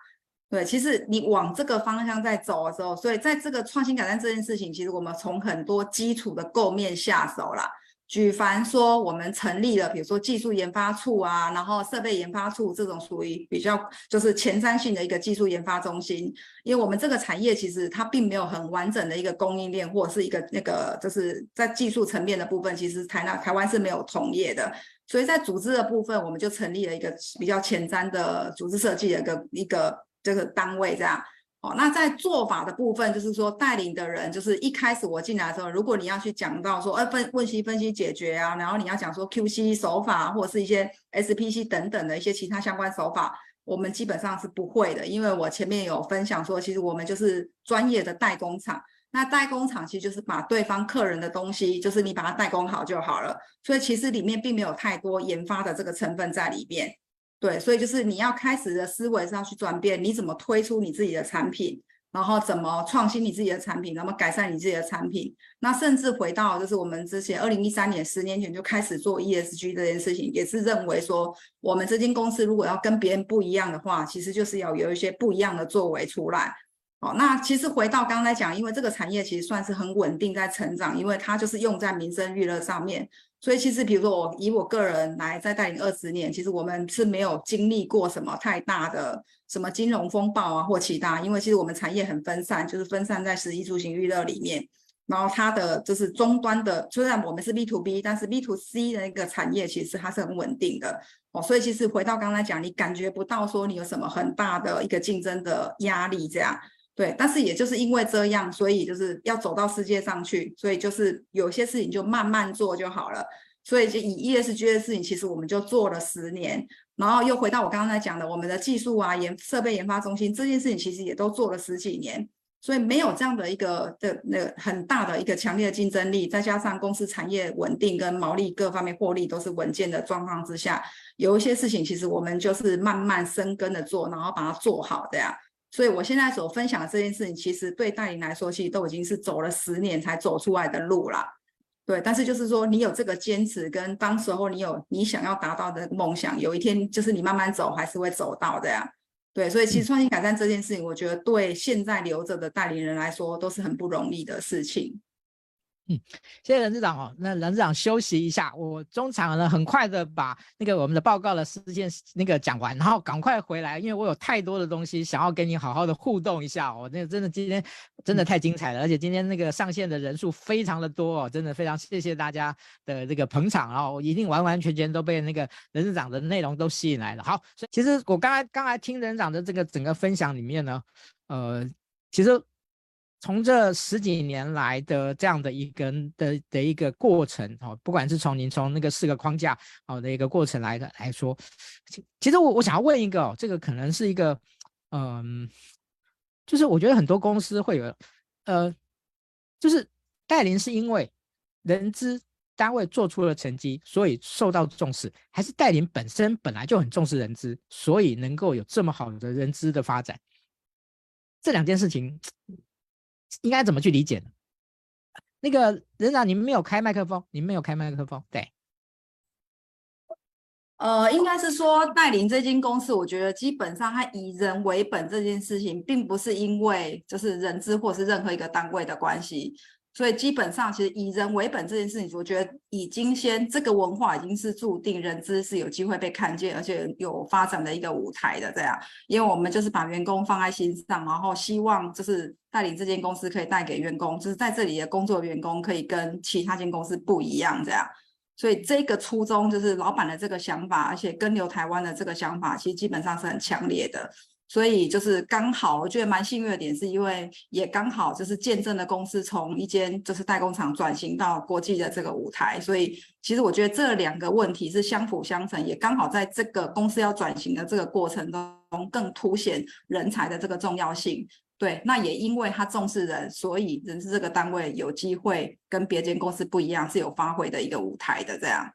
B: 对，其实你往这个方向在走的时候，所以在这个创新改善这件事情，其实我们从很多基础的构面下手啦。举凡说，我们成立了，比如说技术研发处啊，然后设备研发处这种属于比较就是前瞻性的一个技术研发中心，因为我们这个产业其实它并没有很完整的一个供应链或是一个那个就是在技术层面的部分，其实台南台湾是没有同业的，所以在组织的部分，我们就成立了一个比较前瞻的组织设计的一个一个这个单位这样。哦，那在做法的部分，就是说带领的人，就是一开始我进来的时候，如果你要去讲到说，呃，分问析分析解决啊，然后你要讲说 QC 手法或者是一些 SPC 等等的一些其他相关手法，我们基本上是不会的，因为我前面有分享说，其实我们就是专业的代工厂，那代工厂其实就是把对方客人的东西，就是你把它代工好就好了，所以其实里面并没有太多研发的这个成分在里面。对，所以就是你要开始的思维是要去转变，你怎么推出你自己的产品，然后怎么创新你自己的产品，怎么改善你自己的产品。那甚至回到就是我们之前二零一三年十年前就开始做 ESG 这件事情，也是认为说我们这间公司如果要跟别人不一样的话，其实就是要有一些不一样的作为出来。好，那其实回到刚才讲，因为这个产业其实算是很稳定在成长，因为它就是用在民生娱乐上面。所以其实比如说我以我个人来在带领二十年，其实我们是没有经历过什么太大的什么金融风暴啊或其他，因为其实我们产业很分散，就是分散在十一出行娱乐里面。然后它的就是终端的，虽然我们是 B to B，但是 B to C 的那个产业其实它是很稳定的哦。所以其实回到刚才讲，你感觉不到说你有什么很大的一个竞争的压力这样。对，但是也就是因为这样，所以就是要走到世界上去，所以就是有些事情就慢慢做就好了。所以就以 ESG 的事情，其实我们就做了十年，然后又回到我刚刚在讲的，我们的技术啊、研设备研发中心这件事情，其实也都做了十几年。所以没有这样的一个的那个很大的一个强烈的竞争力，再加上公司产业稳定跟毛利各方面获利都是稳健的状况之下，有一些事情其实我们就是慢慢深耕的做，然后把它做好的呀。所以我现在所分享的这件事情，其实对代理来说，其实都已经是走了十年才走出来的路了。对，但是就是说你有这个坚持，跟当时候你有你想要达到的梦想，有一天就是你慢慢走还是会走到的呀。对，所以其实创新改善这件事情，我觉得对现在留着的代理人来说都是很不容易的事情。
A: 嗯，谢谢任市长哦。那任市长休息一下，我中场呢很快的把那个我们的报告的事件那个讲完，然后赶快回来，因为我有太多的东西想要跟你好好的互动一下哦。那个真的今天真的太精彩了，而且今天那个上线的人数非常的多哦，真的非常谢谢大家的这个捧场，然后我一定完完全全都被那个任市长的内容都吸引来了。好，所以其实我刚才刚才听任市长的这个整个分享里面呢，呃，其实。从这十几年来的这样的一个的的一个过程哦，不管是从您从那个四个框架好的一个过程来的来说，其实我我想要问一个哦，这个可能是一个嗯，就是我觉得很多公司会有呃，就是带领是因为人资单位做出了成绩，所以受到重视，还是带领本身本来就很重视人资，所以能够有这么好的人资的发展？这两件事情。应该怎么去理解呢？那个人长，你们没有开麦克风，你们没有开麦克风，对。
B: 呃，应该是说带领这间公司，我觉得基本上它以人为本这件事情，并不是因为就是人资或是任何一个单位的关系。所以基本上，其实以人为本这件事情，我觉得已经先这个文化已经是注定人资是有机会被看见，而且有发展的一个舞台的这样。因为我们就是把员工放在心上，然后希望就是带领这间公司可以带给员工，就是在这里的工作员工可以跟其他间公司不一样这样。所以这个初衷就是老板的这个想法，而且跟留台湾的这个想法，其实基本上是很强烈的。所以就是刚好，我觉得蛮幸运的点，是因为也刚好就是见证了公司从一间就是代工厂转型到国际的这个舞台。所以其实我觉得这两个问题是相辅相成，也刚好在这个公司要转型的这个过程中，更凸显人才的这个重要性。对，那也因为他重视人，所以人事这个单位有机会跟别间公司不一样，是有发挥的一个舞台的这样。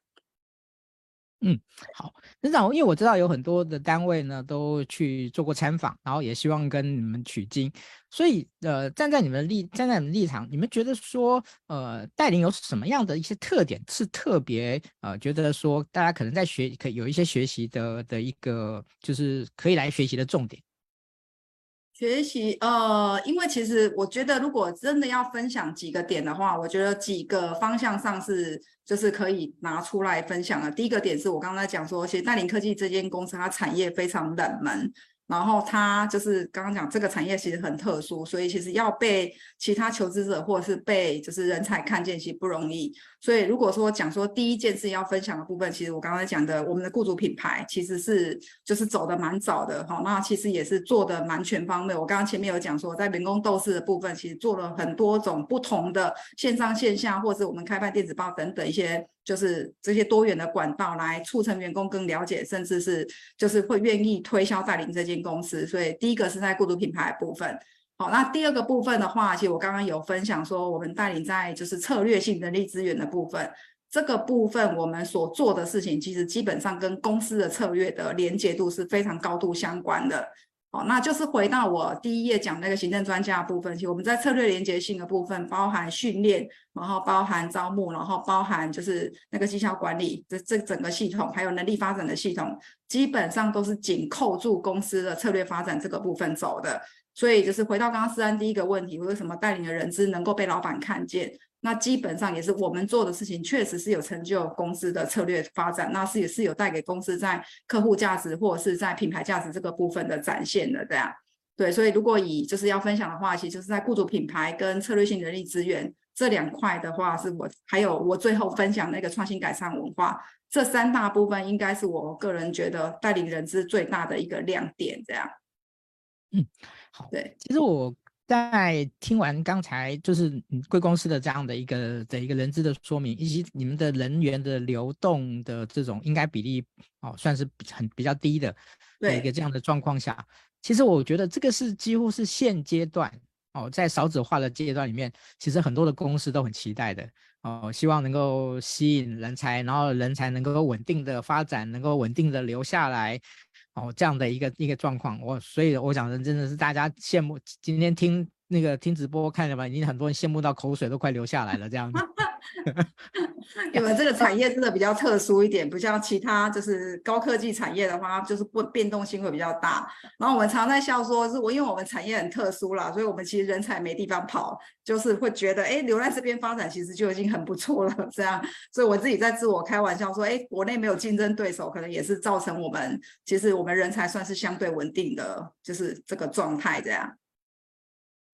A: 嗯，好，任长，因为我知道有很多的单位呢都去做过参访，然后也希望跟你们取经，所以呃，站在你们立，站在你们立场，你们觉得说，呃，带领有什么样的一些特点？是特别呃，觉得说大家可能在学，可有一些学习的的一个，就是可以来学习的重点。
B: 学习，呃，因为其实我觉得，如果真的要分享几个点的话，我觉得几个方向上是就是可以拿出来分享的。第一个点是我刚才讲说，其实大林科技这间公司，它产业非常冷门。然后它就是刚刚讲这个产业其实很特殊，所以其实要被其他求职者或者是被就是人才看见其实不容易。所以如果说讲说第一件事要分享的部分，其实我刚才讲的我们的雇主品牌其实是就是走的蛮早的哈，那其实也是做的蛮全方位。我刚刚前面有讲说，在员工斗士的部分，其实做了很多种不同的线上线下，或是我们开办电子报等等一些。就是这些多元的管道来促成员工更了解，甚至是就是会愿意推销带领这间公司。所以第一个是在雇主品牌部分。好，那第二个部分的话，其实我刚刚有分享说，我们带领在就是策略性人力资源的部分，这个部分我们所做的事情，其实基本上跟公司的策略的连结度是非常高度相关的。好，那就是回到我第一页讲那个行政专家的部分，其实我们在策略连结性的部分，包含训练，然后包含招募，然后包含就是那个绩效管理，这这整个系统，还有能力发展的系统，基本上都是紧扣住公司的策略发展这个部分走的。所以就是回到刚刚思安第一个问题，为什么带领的人资能够被老板看见？那基本上也是我们做的事情，确实是有成就公司的策略发展，那是也是有带给公司在客户价值或者是在品牌价值这个部分的展现的，这样。对，所以如果以就是要分享的话，其实就是在雇主品牌跟策略性人力资源这两块的话，是我还有我最后分享那个创新改善文化，这三大部分应该是我个人觉得带领人资最大的一个亮点，这样。
A: 嗯，好，对，其实我。在听完刚才就是贵公司的这样的一个的一个人资的说明，以及你们的人员的流动的这种应该比例哦，算是很比较低的的一个这样的状况下，其实我觉得这个是几乎是现阶段哦，在少子化的阶段里面，其实很多的公司都很期待的哦，希望能够吸引人才，然后人才能够稳定的发展，能够稳定的留下来。哦，这样的一个一个状况，我所以我想人真的是大家羡慕。今天听那个听直播看什么，已经很多人羡慕到口水都快流下来了，这样子。
B: 因为这个产业真的比较特殊一点，不像其他就是高科技产业的话，就是不变动性会比较大。然后我们常在笑说，是我因为我们产业很特殊啦，所以我们其实人才没地方跑，就是会觉得哎，留在这边发展其实就已经很不错了。这样，所以我自己在自我开玩笑说，哎，国内没有竞争对手，可能也是造成我们其实我们人才算是相对稳定的，就是这个状态这样。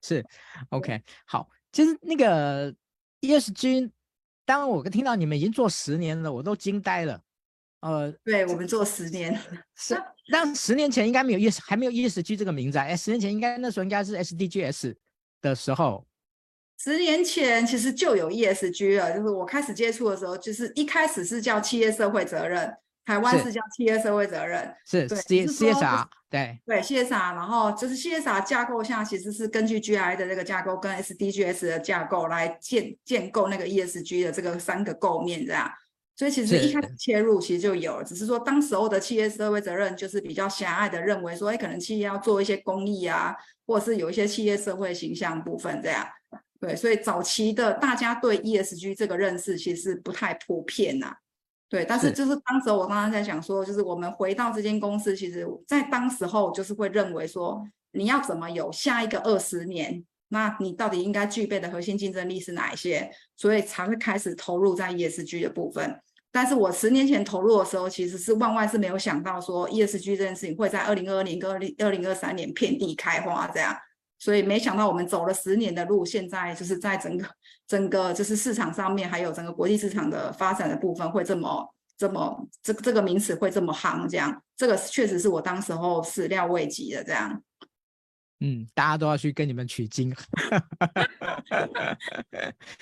A: 是，OK，好，其实那个 ESG。当我听到你们已经做十年了，我都惊呆了。呃，
B: 对，我们做十年，
A: 是，但十年前应该没有 ES，还没有 ESG 这个名字。哎，十年前应该那时候应该是 SDGs 的时候。
B: 十年前其实就有 ESG 了，就是我开始接触的时候，就是一开始是叫企业社会责任。台湾是叫企业社会责任，
A: 是对 C CSR，对
B: 对 CSR，然后就是 CSR 架构下，其实是根据 GI 的这个架构跟 SDGs 的架构来建建构那个 ESG 的这个三个构面这样，所以其实一开始切入其实就有了，只是说当时候的企业社会责任就是比较狭隘的认为说，哎，可能企业要做一些公益啊，或者是有一些企业社会形象部分这样，对，所以早期的大家对 ESG 这个认识其实不太普遍呐、啊。对，但是就是当时我刚刚在讲说，就是我们回到这间公司，其实在当时候就是会认为说，你要怎么有下一个二十年，那你到底应该具备的核心竞争力是哪一些？所以才会开始投入在 ESG 的部分。但是我十年前投入的时候，其实是万万是没有想到说 ESG 这件事情会在二零二二年跟二零二零二三年遍地开花这样。所以没想到我们走了十年的路，现在就是在整个整个就是市场上面，还有整个国际市场的发展的部分，会这么这么这个这个名词会这么夯，这样这个确实是我当时候始料未及的这样。
A: 嗯，大家都要去跟你们取经。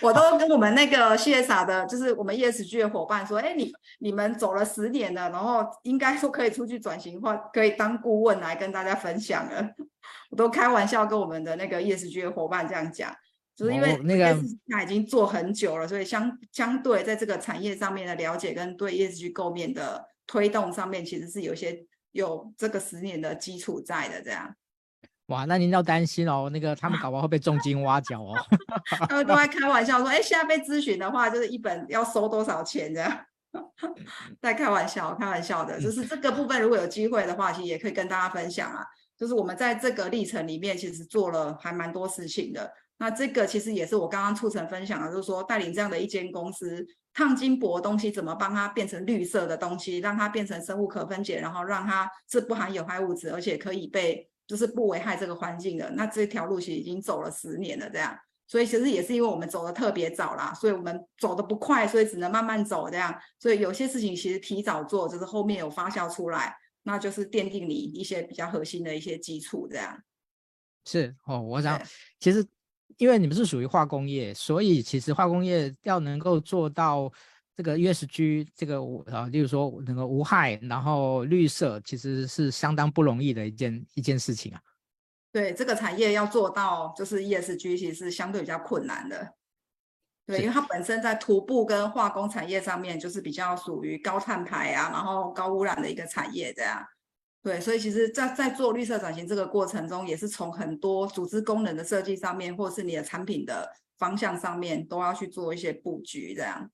B: 我都跟我们那个 CSR 的，就是我们 ESG 的伙伴说，哎，你你们走了十年了，然后应该说可以出去转型或可以当顾问来跟大家分享了。我都开玩笑跟我们的那个 ESG 的伙伴这样讲，就是因为那个他已经做很久了，所以相相对在这个产业上面的了解跟对 ESG 构面的推动上面，其实是有些有这个十年的基础在的这样。
A: 哇，那您要担心哦，那个他们搞不好会被重金挖角哦。
B: 他们都在开玩笑说，哎，现在被咨询的话，就是一本要收多少钱这样。在开玩笑，开玩笑的，就是这个部分如果有机会的话，其实也可以跟大家分享啊。就是我们在这个历程里面，其实做了还蛮多事情的。那这个其实也是我刚刚促成分享的，就是说带领这样的一间公司，烫金箔的东西怎么帮它变成绿色的东西，让它变成生物可分解，然后让它是不含有害物质，而且可以被。就是不危害这个环境的，那这条路其实已经走了十年了，这样，所以其实也是因为我们走的特别早啦，所以我们走的不快，所以只能慢慢走这样，所以有些事情其实提早做，就是后面有发酵出来，那就是奠定你一些比较核心的一些基础这样。
A: 是哦，我想其实因为你们是属于化工业，所以其实化工业要能够做到。这个 ESG 这个啊，例如说那个无害，然后绿色，其实是相当不容易的一件一件事情啊。
B: 对，这个产业要做到就是 ESG，其实是相对比较困难的。对，因为它本身在徒步跟化工产业上面，就是比较属于高碳排啊，然后高污染的一个产业这样。对，所以其实在，在在做绿色转型这个过程中，也是从很多组织功能的设计上面，或是你的产品的方向上面，都要去做一些布局这样。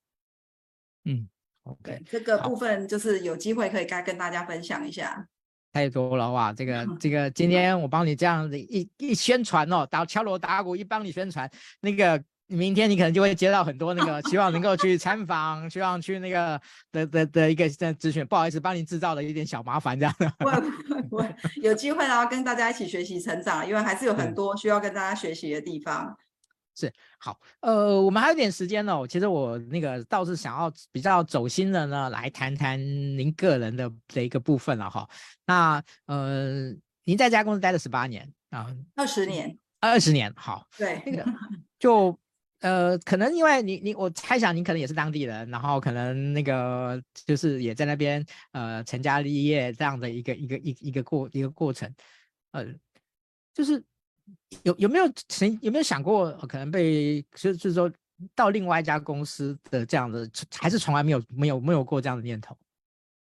A: 嗯，OK，
B: 这个部分就是有机会可以该跟大家分享一下。
A: 太多了哇，这个 这个今天我帮你这样子一一宣传哦，打敲锣打鼓一帮你宣传，那个明天你可能就会接到很多那个 希望能够去参访，希望去那个的的的一个咨询。不好意思，帮您制造了一点小麻烦这样的。
B: 我我有机会然后跟大家一起学习成长，因为还是有很多 需要跟大家学习的地方。
A: 是好，呃，我们还有点时间哦。其实我那个倒是想要比较走心的呢，来谈谈您个人的这一个部分了哈。那呃，您在这家公司待了十八年啊，
B: 二十年，
A: 二十年，好，
B: 对，
A: 那个就呃，可能因为你你我猜想您可能也是当地人，然后可能那个就是也在那边呃成家立业这样的一个一个一一个过一个过程，呃，就是。有有没有曾有没有想过可能被就是就是说到另外一家公司的这样的，还是从来没有没有没有过这样的念头？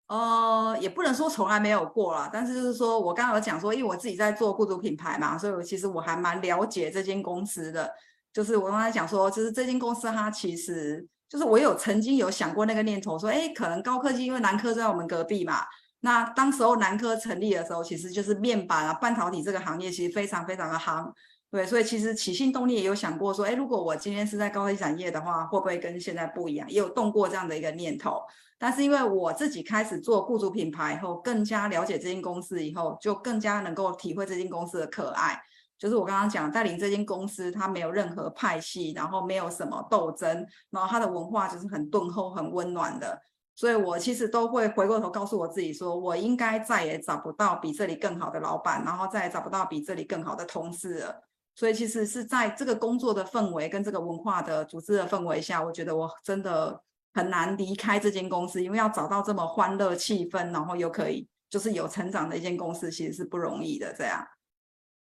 B: 呃，也不能说从来没有过啦，但是就是说我刚刚有讲说，因为我自己在做雇主品牌嘛，所以我其实我还蛮了解这间公司的。就是我刚才讲说，就是这间公司它其实就是我有曾经有想过那个念头，说，哎，可能高科技因为南科在我们隔壁嘛。那当时候南科成立的时候，其实就是面板啊、半导体这个行业其实非常非常的夯，对，所以其实起心动念也有想过说，哎，如果我今天是在高科技产业的话，会不会跟现在不一样？也有动过这样的一个念头。但是因为我自己开始做雇主品牌以后，更加了解这间公司以后，就更加能够体会这间公司的可爱。就是我刚刚讲带领这间公司，它没有任何派系，然后没有什么斗争，然后它的文化就是很敦厚、很温暖的。所以我其实都会回过头告诉我自己说，我应该再也找不到比这里更好的老板，然后再也找不到比这里更好的同事了。所以其实是在这个工作的氛围跟这个文化的组织的氛围下，我觉得我真的很难离开这间公司，因为要找到这么欢乐气氛，然后又可以就是有成长的一间公司，其实是不容易的。这样。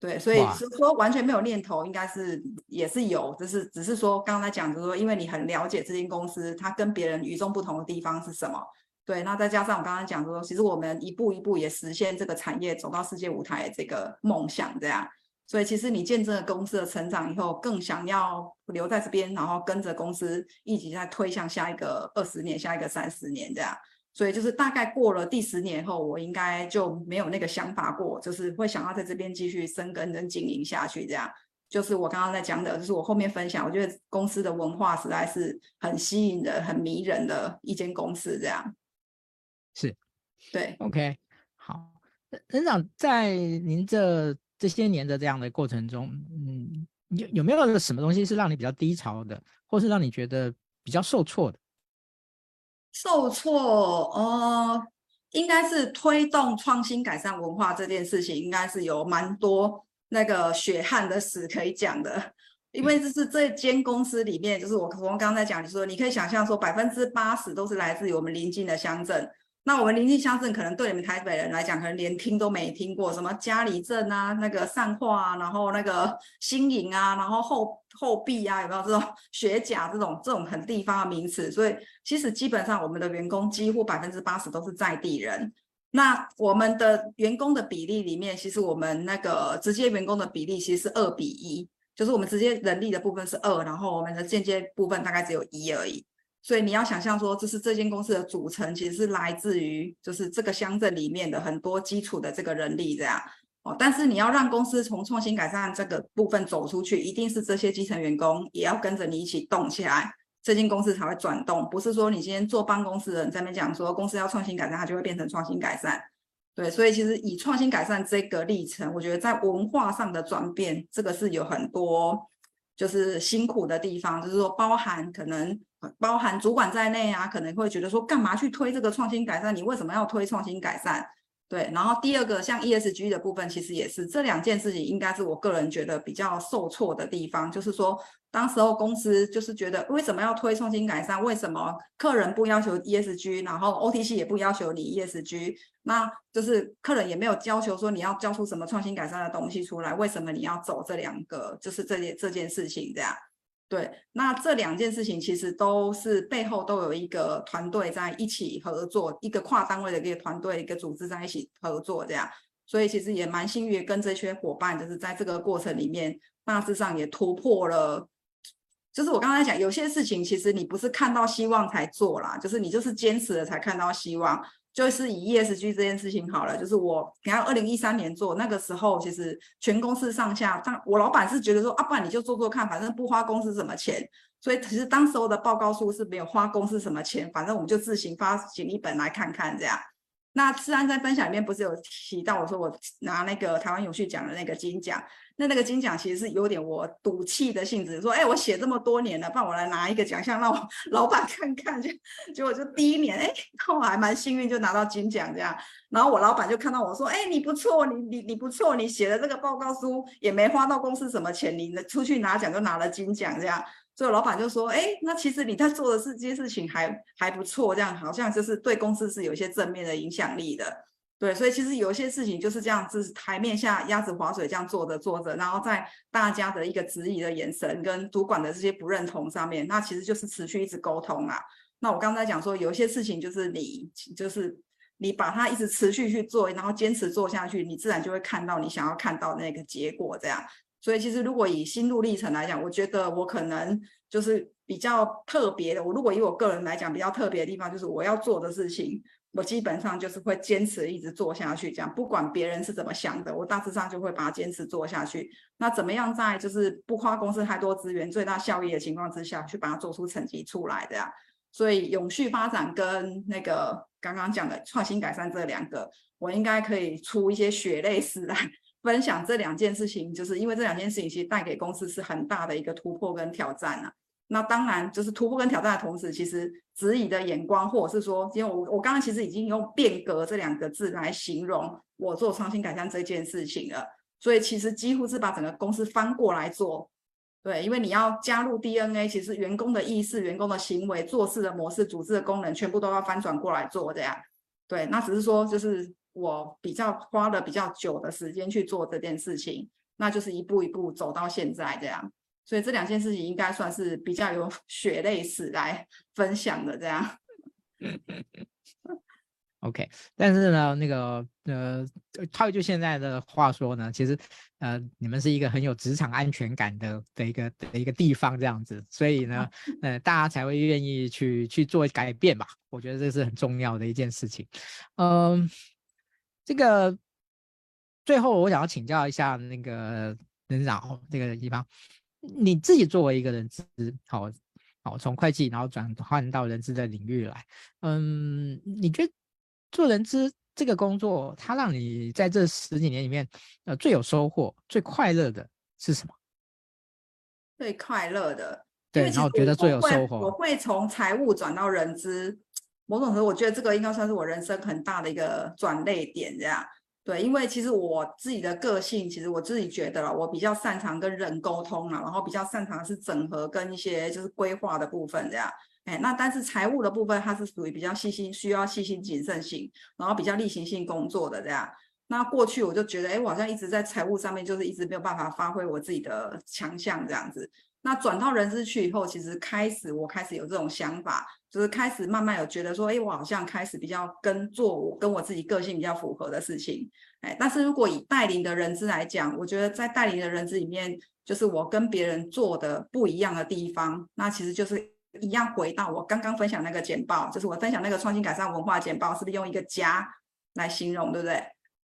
B: 对，所以是说完全没有念头，应该是也是有，就是只是说刚才讲，就是说因为你很了解这间公司，它跟别人与众不同的地方是什么。对，那再加上我刚刚讲说，其实我们一步一步也实现这个产业走到世界舞台这个梦想，这样。所以其实你见证了公司的成长以后，更想要留在这边，然后跟着公司一起再推向下一个二十年、下一个三十年这样。所以就是大概过了第十年后，我应该就没有那个想法过，就是会想要在这边继续生根跟经营下去。这样就是我刚刚在讲的，就是我后面分享，我觉得公司的文化实在是很吸引人、很迷人的一间公司。这样
A: 是，
B: 对
A: ，OK，好，任长在您这这些年的这样的过程中，嗯，有有没有什么东西是让你比较低潮的，或是让你觉得比较受挫的？
B: 受挫，呃，应该是推动创新改善文化这件事情，应该是有蛮多那个血汗的史可以讲的。因为这是这间公司里面，就是我我刚刚在讲，就是说你可以想象说，百分之八十都是来自于我们邻近的乡镇。那我们邻近乡镇可能对你们台北人来讲，可能连听都没听过，什么嘉里镇啊，那个善化啊，然后那个新营啊，然后后后壁啊，有没有这种 学甲这种这种很地方的名词？所以其实基本上我们的员工几乎百分之八十都是在地人。那我们的员工的比例里面，其实我们那个直接员工的比例其实是二比一，就是我们直接人力的部分是二，然后我们的间接部分大概只有一而已。所以你要想象说，这是这间公司的组成，其实是来自于就是这个乡镇里面的很多基础的这个人力这样哦。但是你要让公司从创新改善这个部分走出去，一定是这些基层员工也要跟着你一起动起来，这间公司才会转动。不是说你今天坐办公室的人在那边讲说公司要创新改善，它就会变成创新改善。对，所以其实以创新改善这个历程，我觉得在文化上的转变，这个是有很多就是辛苦的地方，就是说包含可能。包含主管在内啊，可能会觉得说，干嘛去推这个创新改善？你为什么要推创新改善？对，然后第二个像 ESG 的部分，其实也是这两件事情，应该是我个人觉得比较受挫的地方，就是说，当时候公司就是觉得为什么要推创新改善？为什么客人不要求 ESG，然后 OTC 也不要求你 ESG？那就是客人也没有要求说你要交出什么创新改善的东西出来，为什么你要走这两个？就是这件这件事情这样。对，那这两件事情其实都是背后都有一个团队在一起合作，一个跨单位的一个团队、一个组织在一起合作这样，所以其实也蛮幸运，跟这些伙伴就是在这个过程里面，大致上也突破了。就是我刚才讲，有些事情其实你不是看到希望才做啦，就是你就是坚持了才看到希望。就是以 ESG 这件事情好了，就是我你看二零一三年做那个时候，其实全公司上下，当我老板是觉得说啊，不然你就做做看，反正不花公司什么钱。所以其实当时候的报告书是没有花公司什么钱，反正我们就自行发行一本来看看这样。那思安在分享里面不是有提到我说我拿那个台湾永续奖的那个金奖，那那个金奖其实是有点我赌气的性质，说哎我写这么多年了，不然我来拿一个奖项让我老板看看，就结果就第一年哎，那我还蛮幸运就拿到金奖这样，然后我老板就看到我说哎你不错，你你你不错，你写的这个报告书也没花到公司什么钱，你出去拿奖就拿了金奖这样。所以老板就说：“哎，那其实你在做的是这些事情还还不错，这样好像就是对公司是有一些正面的影响力的。对，所以其实有一些事情就是这样子，台面下鸭子划水这样做着做着，然后在大家的一个质疑的眼神跟主管的这些不认同上面，那其实就是持续一直沟通啊。那我刚才讲说，有一些事情就是你就是你把它一直持续去做，然后坚持做下去，你自然就会看到你想要看到那个结果这样。”所以其实如果以心路历程来讲，我觉得我可能就是比较特别的。我如果以我个人来讲，比较特别的地方就是我要做的事情，我基本上就是会坚持一直做下去。这样不管别人是怎么想的，我大致上就会把它坚持做下去。那怎么样在就是不花公司太多资源、最大效益的情况之下去把它做出成绩出来的呀？所以永续发展跟那个刚刚讲的创新改善这两个，我应该可以出一些血泪史来。分享这两件事情，就是因为这两件事情其实带给公司是很大的一个突破跟挑战啊。那当然就是突破跟挑战的同时，其实质疑的眼光，或者是说，因为我我刚刚其实已经用变革这两个字来形容我做创新改善这件事情了。所以其实几乎是把整个公司翻过来做。对，因为你要加入 DNA，其实员工的意识、员工的行为、做事的模式、组织的功能，全部都要翻转过来做这样。对，那只是说就是。我比较花了比较久的时间去做这件事情，那就是一步一步走到现在这样，所以这两件事情应该算是比较有 血泪史来分享的这样。
A: OK，但是呢，那个呃，套一句现在的话说呢，其实呃，你们是一个很有职场安全感的的一个的一个地方这样子，所以呢，呃，大家才会愿意去去做改变吧。我觉得这是很重要的一件事情，嗯、呃。这个最后，我想要请教一下那个人事长，这个地方，你自己作为一个人资，好好从会计然后转换到人资的领域来，嗯，你觉得做人资这个工作，它让你在这十几年里面，呃，最有收获、最快乐的是什么？
B: 最快乐的，
A: 对，然后觉得最有收获，
B: 我会从财务转到人资。某种程度，我觉得这个应该算是我人生很大的一个转捩点，这样对，因为其实我自己的个性，其实我自己觉得啦，我比较擅长跟人沟通啊，然后比较擅长是整合跟一些就是规划的部分，这样，哎，那但是财务的部分，它是属于比较细心，需要细心谨慎性，然后比较例行性工作的这样。那过去我就觉得，哎，我好像一直在财务上面，就是一直没有办法发挥我自己的强项这样子。那转到人资去以后，其实开始我开始有这种想法。就是开始慢慢有觉得说，哎，我好像开始比较跟做我跟我自己个性比较符合的事情，哎，但是如果以带领的人资来讲，我觉得在带领的人资里面，就是我跟别人做的不一样的地方，那其实就是一样回到我刚刚分享那个简报，就是我分享那个创新改善文化简报，是不是用一个家来形容，对不对？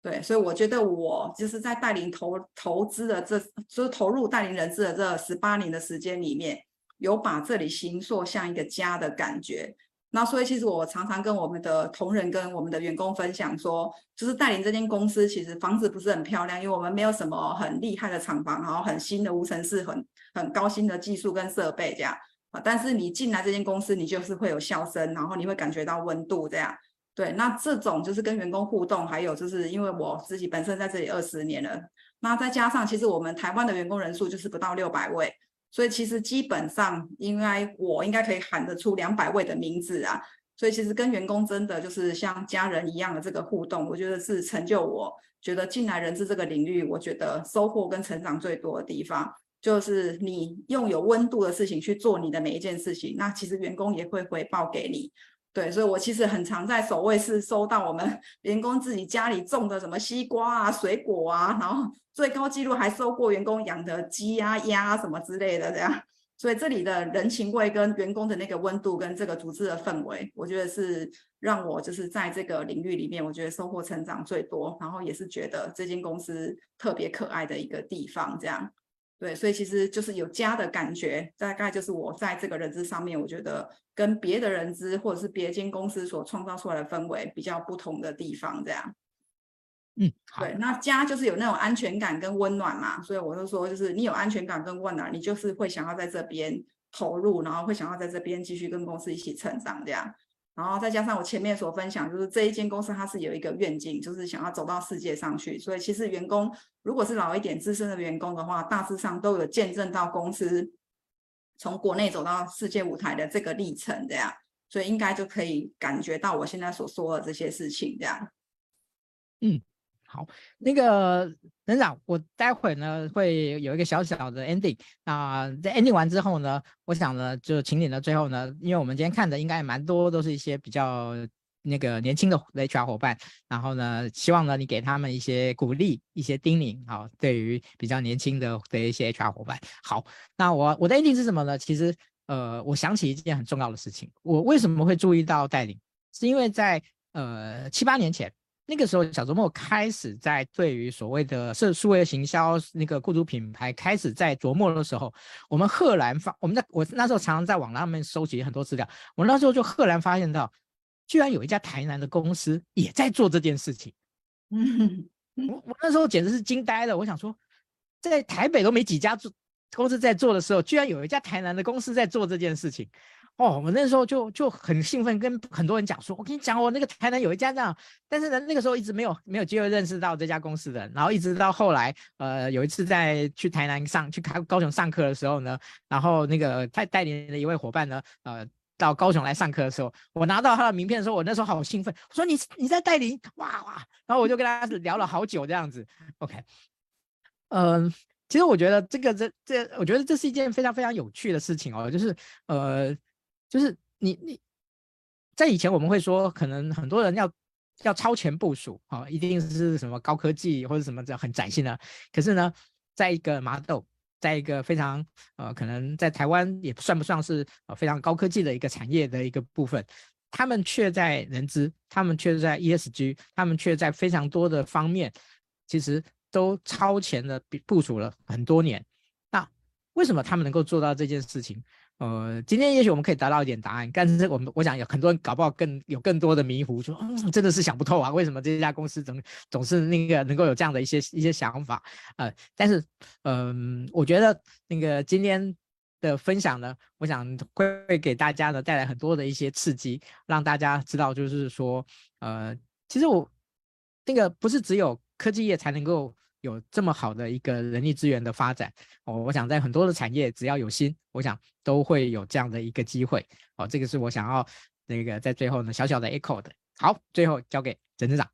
B: 对，所以我觉得我就是在带领投投资的这，就是投入带领人资的这十八年的时间里面。有把这里形塑像一个家的感觉，那所以其实我常常跟我们的同仁跟我们的员工分享说，就是带领这间公司，其实房子不是很漂亮，因为我们没有什么很厉害的厂房，然后很新的无尘室，很很高新的技术跟设备这样啊。但是你进来这间公司，你就是会有笑声，然后你会感觉到温度这样。对，那这种就是跟员工互动，还有就是因为我自己本身在这里二十年了，那再加上其实我们台湾的员工人数就是不到六百位。所以其实基本上，应该我应该可以喊得出两百位的名字啊。所以其实跟员工真的就是像家人一样的这个互动，我觉得是成就我觉得进来人资这个领域，我觉得收获跟成长最多的地方，就是你用有温度的事情去做你的每一件事情，那其实员工也会回报给你。对，所以我其实很常在守卫室收到我们 员工自己家里种的什么西瓜啊、水果啊，然后 最高纪录还收过员工养的鸡啊、鸭啊什么之类的，这样。所以这里的人情味跟员工的那个温度跟这个组织的氛围，我觉得是让我就是在这个领域里面，我觉得收获成长最多，然后也是觉得这间公司特别可爱的一个地方。这样，对，所以其实就是有家的感觉，大概就是我在这个人资上面，我觉得跟别的人资或者是别间公司所创造出来的氛围比较不同的地方。这样。
A: 嗯，
B: 对，那家就是有那种安全感跟温暖嘛，所以我就说，就是你有安全感跟温暖，你就是会想要在这边投入，然后会想要在这边继续跟公司一起成长这样，然后再加上我前面所分享，就是这一间公司它是有一个愿景，就是想要走到世界上去，所以其实员工如果是老一点资深的员工的话，大致上都有见证到公司从国内走到世界舞台的这个历程这样，所以应该就可以感觉到我现在所说的这些事情这样，
A: 嗯。好，那个人长，我待会呢会有一个小小的 ending。那在 ending 完之后呢，我想呢就请你呢最后呢，因为我们今天看的应该蛮多都是一些比较那个年轻的 HR 伙伴，然后呢，希望呢你给他们一些鼓励、一些叮咛。好，对于比较年轻的的一些 HR 伙伴。好，那我我的 ending 是什么呢？其实呃，我想起一件很重要的事情。我为什么会注意到带领？是因为在呃七八年前。那个时候，小周末开始在对于所谓的社数位行销那个雇主品牌开始在琢磨的时候，我们赫然发，我们在我那时候常常在网上面收集很多资料，我那时候就赫然发现到，居然有一家台南的公司也在做这件事情。嗯，我我那时候简直是惊呆了，我想说，在台北都没几家做公司在做的时候，居然有一家台南的公司在做这件事情。哦，我那时候就就很兴奋，跟很多人讲说，我跟你讲，我那个台南有一家这样，但是呢，那个时候一直没有没有机会认识到这家公司的，然后一直到后来，呃，有一次在去台南上去开高雄上课的时候呢，然后那个他带领的一位伙伴呢，呃，到高雄来上课的时候，我拿到他的名片的时候，我那时候好兴奋，我说你你在带领，哇哇，然后我就跟他聊了好久这样子，OK，嗯、呃，其实我觉得这个这这，我觉得这是一件非常非常有趣的事情哦，就是呃。就是你你，在以前我们会说，可能很多人要要超前部署啊、哦，一定是什么高科技或者什么这样很崭新的。可是呢，在一个麻豆，在一个非常呃，可能在台湾也算不上是呃非常高科技的一个产业的一个部分，他们却在人资，他们却在 ESG，他们却在非常多的方面，其实都超前的部署了很多年。那为什么他们能够做到这件事情？呃，今天也许我们可以得到一点答案，但是我们我想有很多人搞不好更有更多的迷糊，说嗯，真的是想不透啊，为什么这家公司总总是那个能够有这样的一些一些想法？呃，但是嗯、我觉得那个今天的分享呢，我想会会给大家呢带来很多的一些刺激，让大家知道，就是说，呃，其实我那个不是只有科技业才能够。有这么好的一个人力资源的发展哦，我想在很多的产业，只要有心，我想都会有这样的一个机会哦。这个是我想要那个在最后呢小小的 echo 的。好，最后交给陈执长。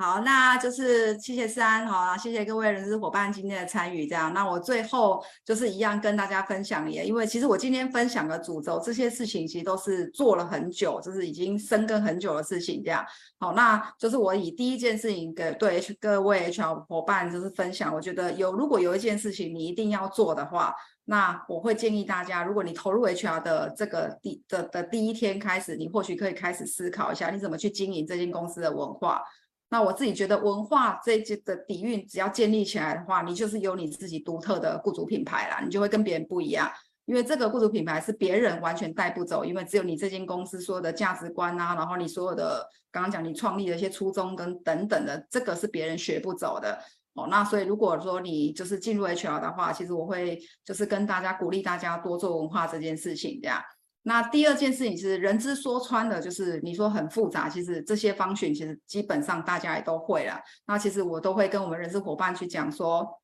B: 好，那就是谢谢思安哈，谢谢各位人资伙伴今天的参与。这样，那我最后就是一样跟大家分享也，因为其实我今天分享的主轴这些事情，其实都是做了很久，就是已经深耕很久的事情。这样，好，那就是我以第一件事情给对各位 HR 伙伴就是分享，我觉得有如果有一件事情你一定要做的话，那我会建议大家，如果你投入 HR 的这个第的的第一天开始，你或许可以开始思考一下，你怎么去经营这间公司的文化。那我自己觉得，文化这这个底蕴只要建立起来的话，你就是有你自己独特的雇主品牌啦，你就会跟别人不一样。因为这个雇主品牌是别人完全带不走，因为只有你这间公司所有的价值观啊，然后你所有的刚刚讲你创立的一些初衷跟等等的，这个是别人学不走的哦。那所以如果说你就是进入 HR 的话，其实我会就是跟大家鼓励大家多做文化这件事情，这样。那第二件事情是人之说穿了，就是你说很复杂，其实这些方选其实基本上大家也都会了。那其实我都会跟我们人事伙伴去讲说，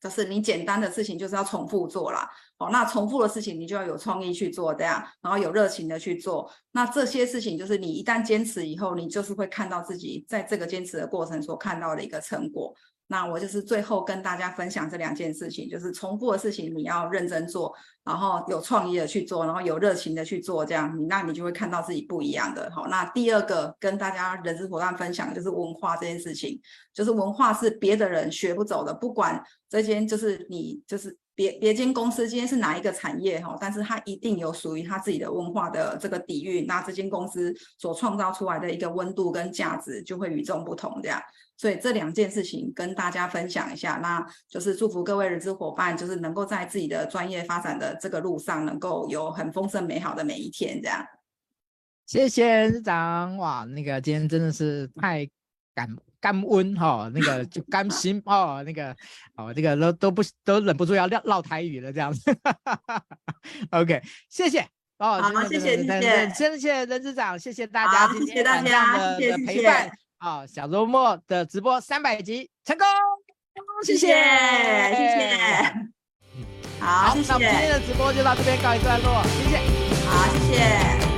B: 就是你简单的事情就是要重复做啦。哦，那重复的事情你就要有创意去做这样，然后有热情的去做。那这些事情就是你一旦坚持以后，你就是会看到自己在这个坚持的过程所看到的一个成果。那我就是最后跟大家分享这两件事情，就是重复的事情你要认真做，然后有创意的去做，然后有热情的去做，这样你那你就会看到自己不一样的。好，那第二个跟大家人资伙伴分享就是文化这件事情，就是文化是别的人学不走的，不管这间就是你就是。别别间公司今天是哪一个产业哈，但是它一定有属于它自己的文化的这个底蕴，那这间公司所创造出来的一个温度跟价值就会与众不同这样。所以这两件事情跟大家分享一下，那就是祝福各位人资伙伴，就是能够在自己的专业发展的这个路上，能够有很丰盛美好的每一天这样。
A: 谢谢人资长，哇，那个今天真的是太感感恩哈，那个就 甘心哦，那个哦，这个都都不都忍不住要唠唠台语了这样子。OK，谢谢。哦，
B: 好，谢谢谢谢，
A: 谢谢人资长，谢谢大家今天晚上的的陪伴啊，小周末的直播三百集成功，谢谢
B: 谢谢，好，谢谢，
A: 那我们今天的直播就到这边告一段落，谢谢，
B: 好，谢谢。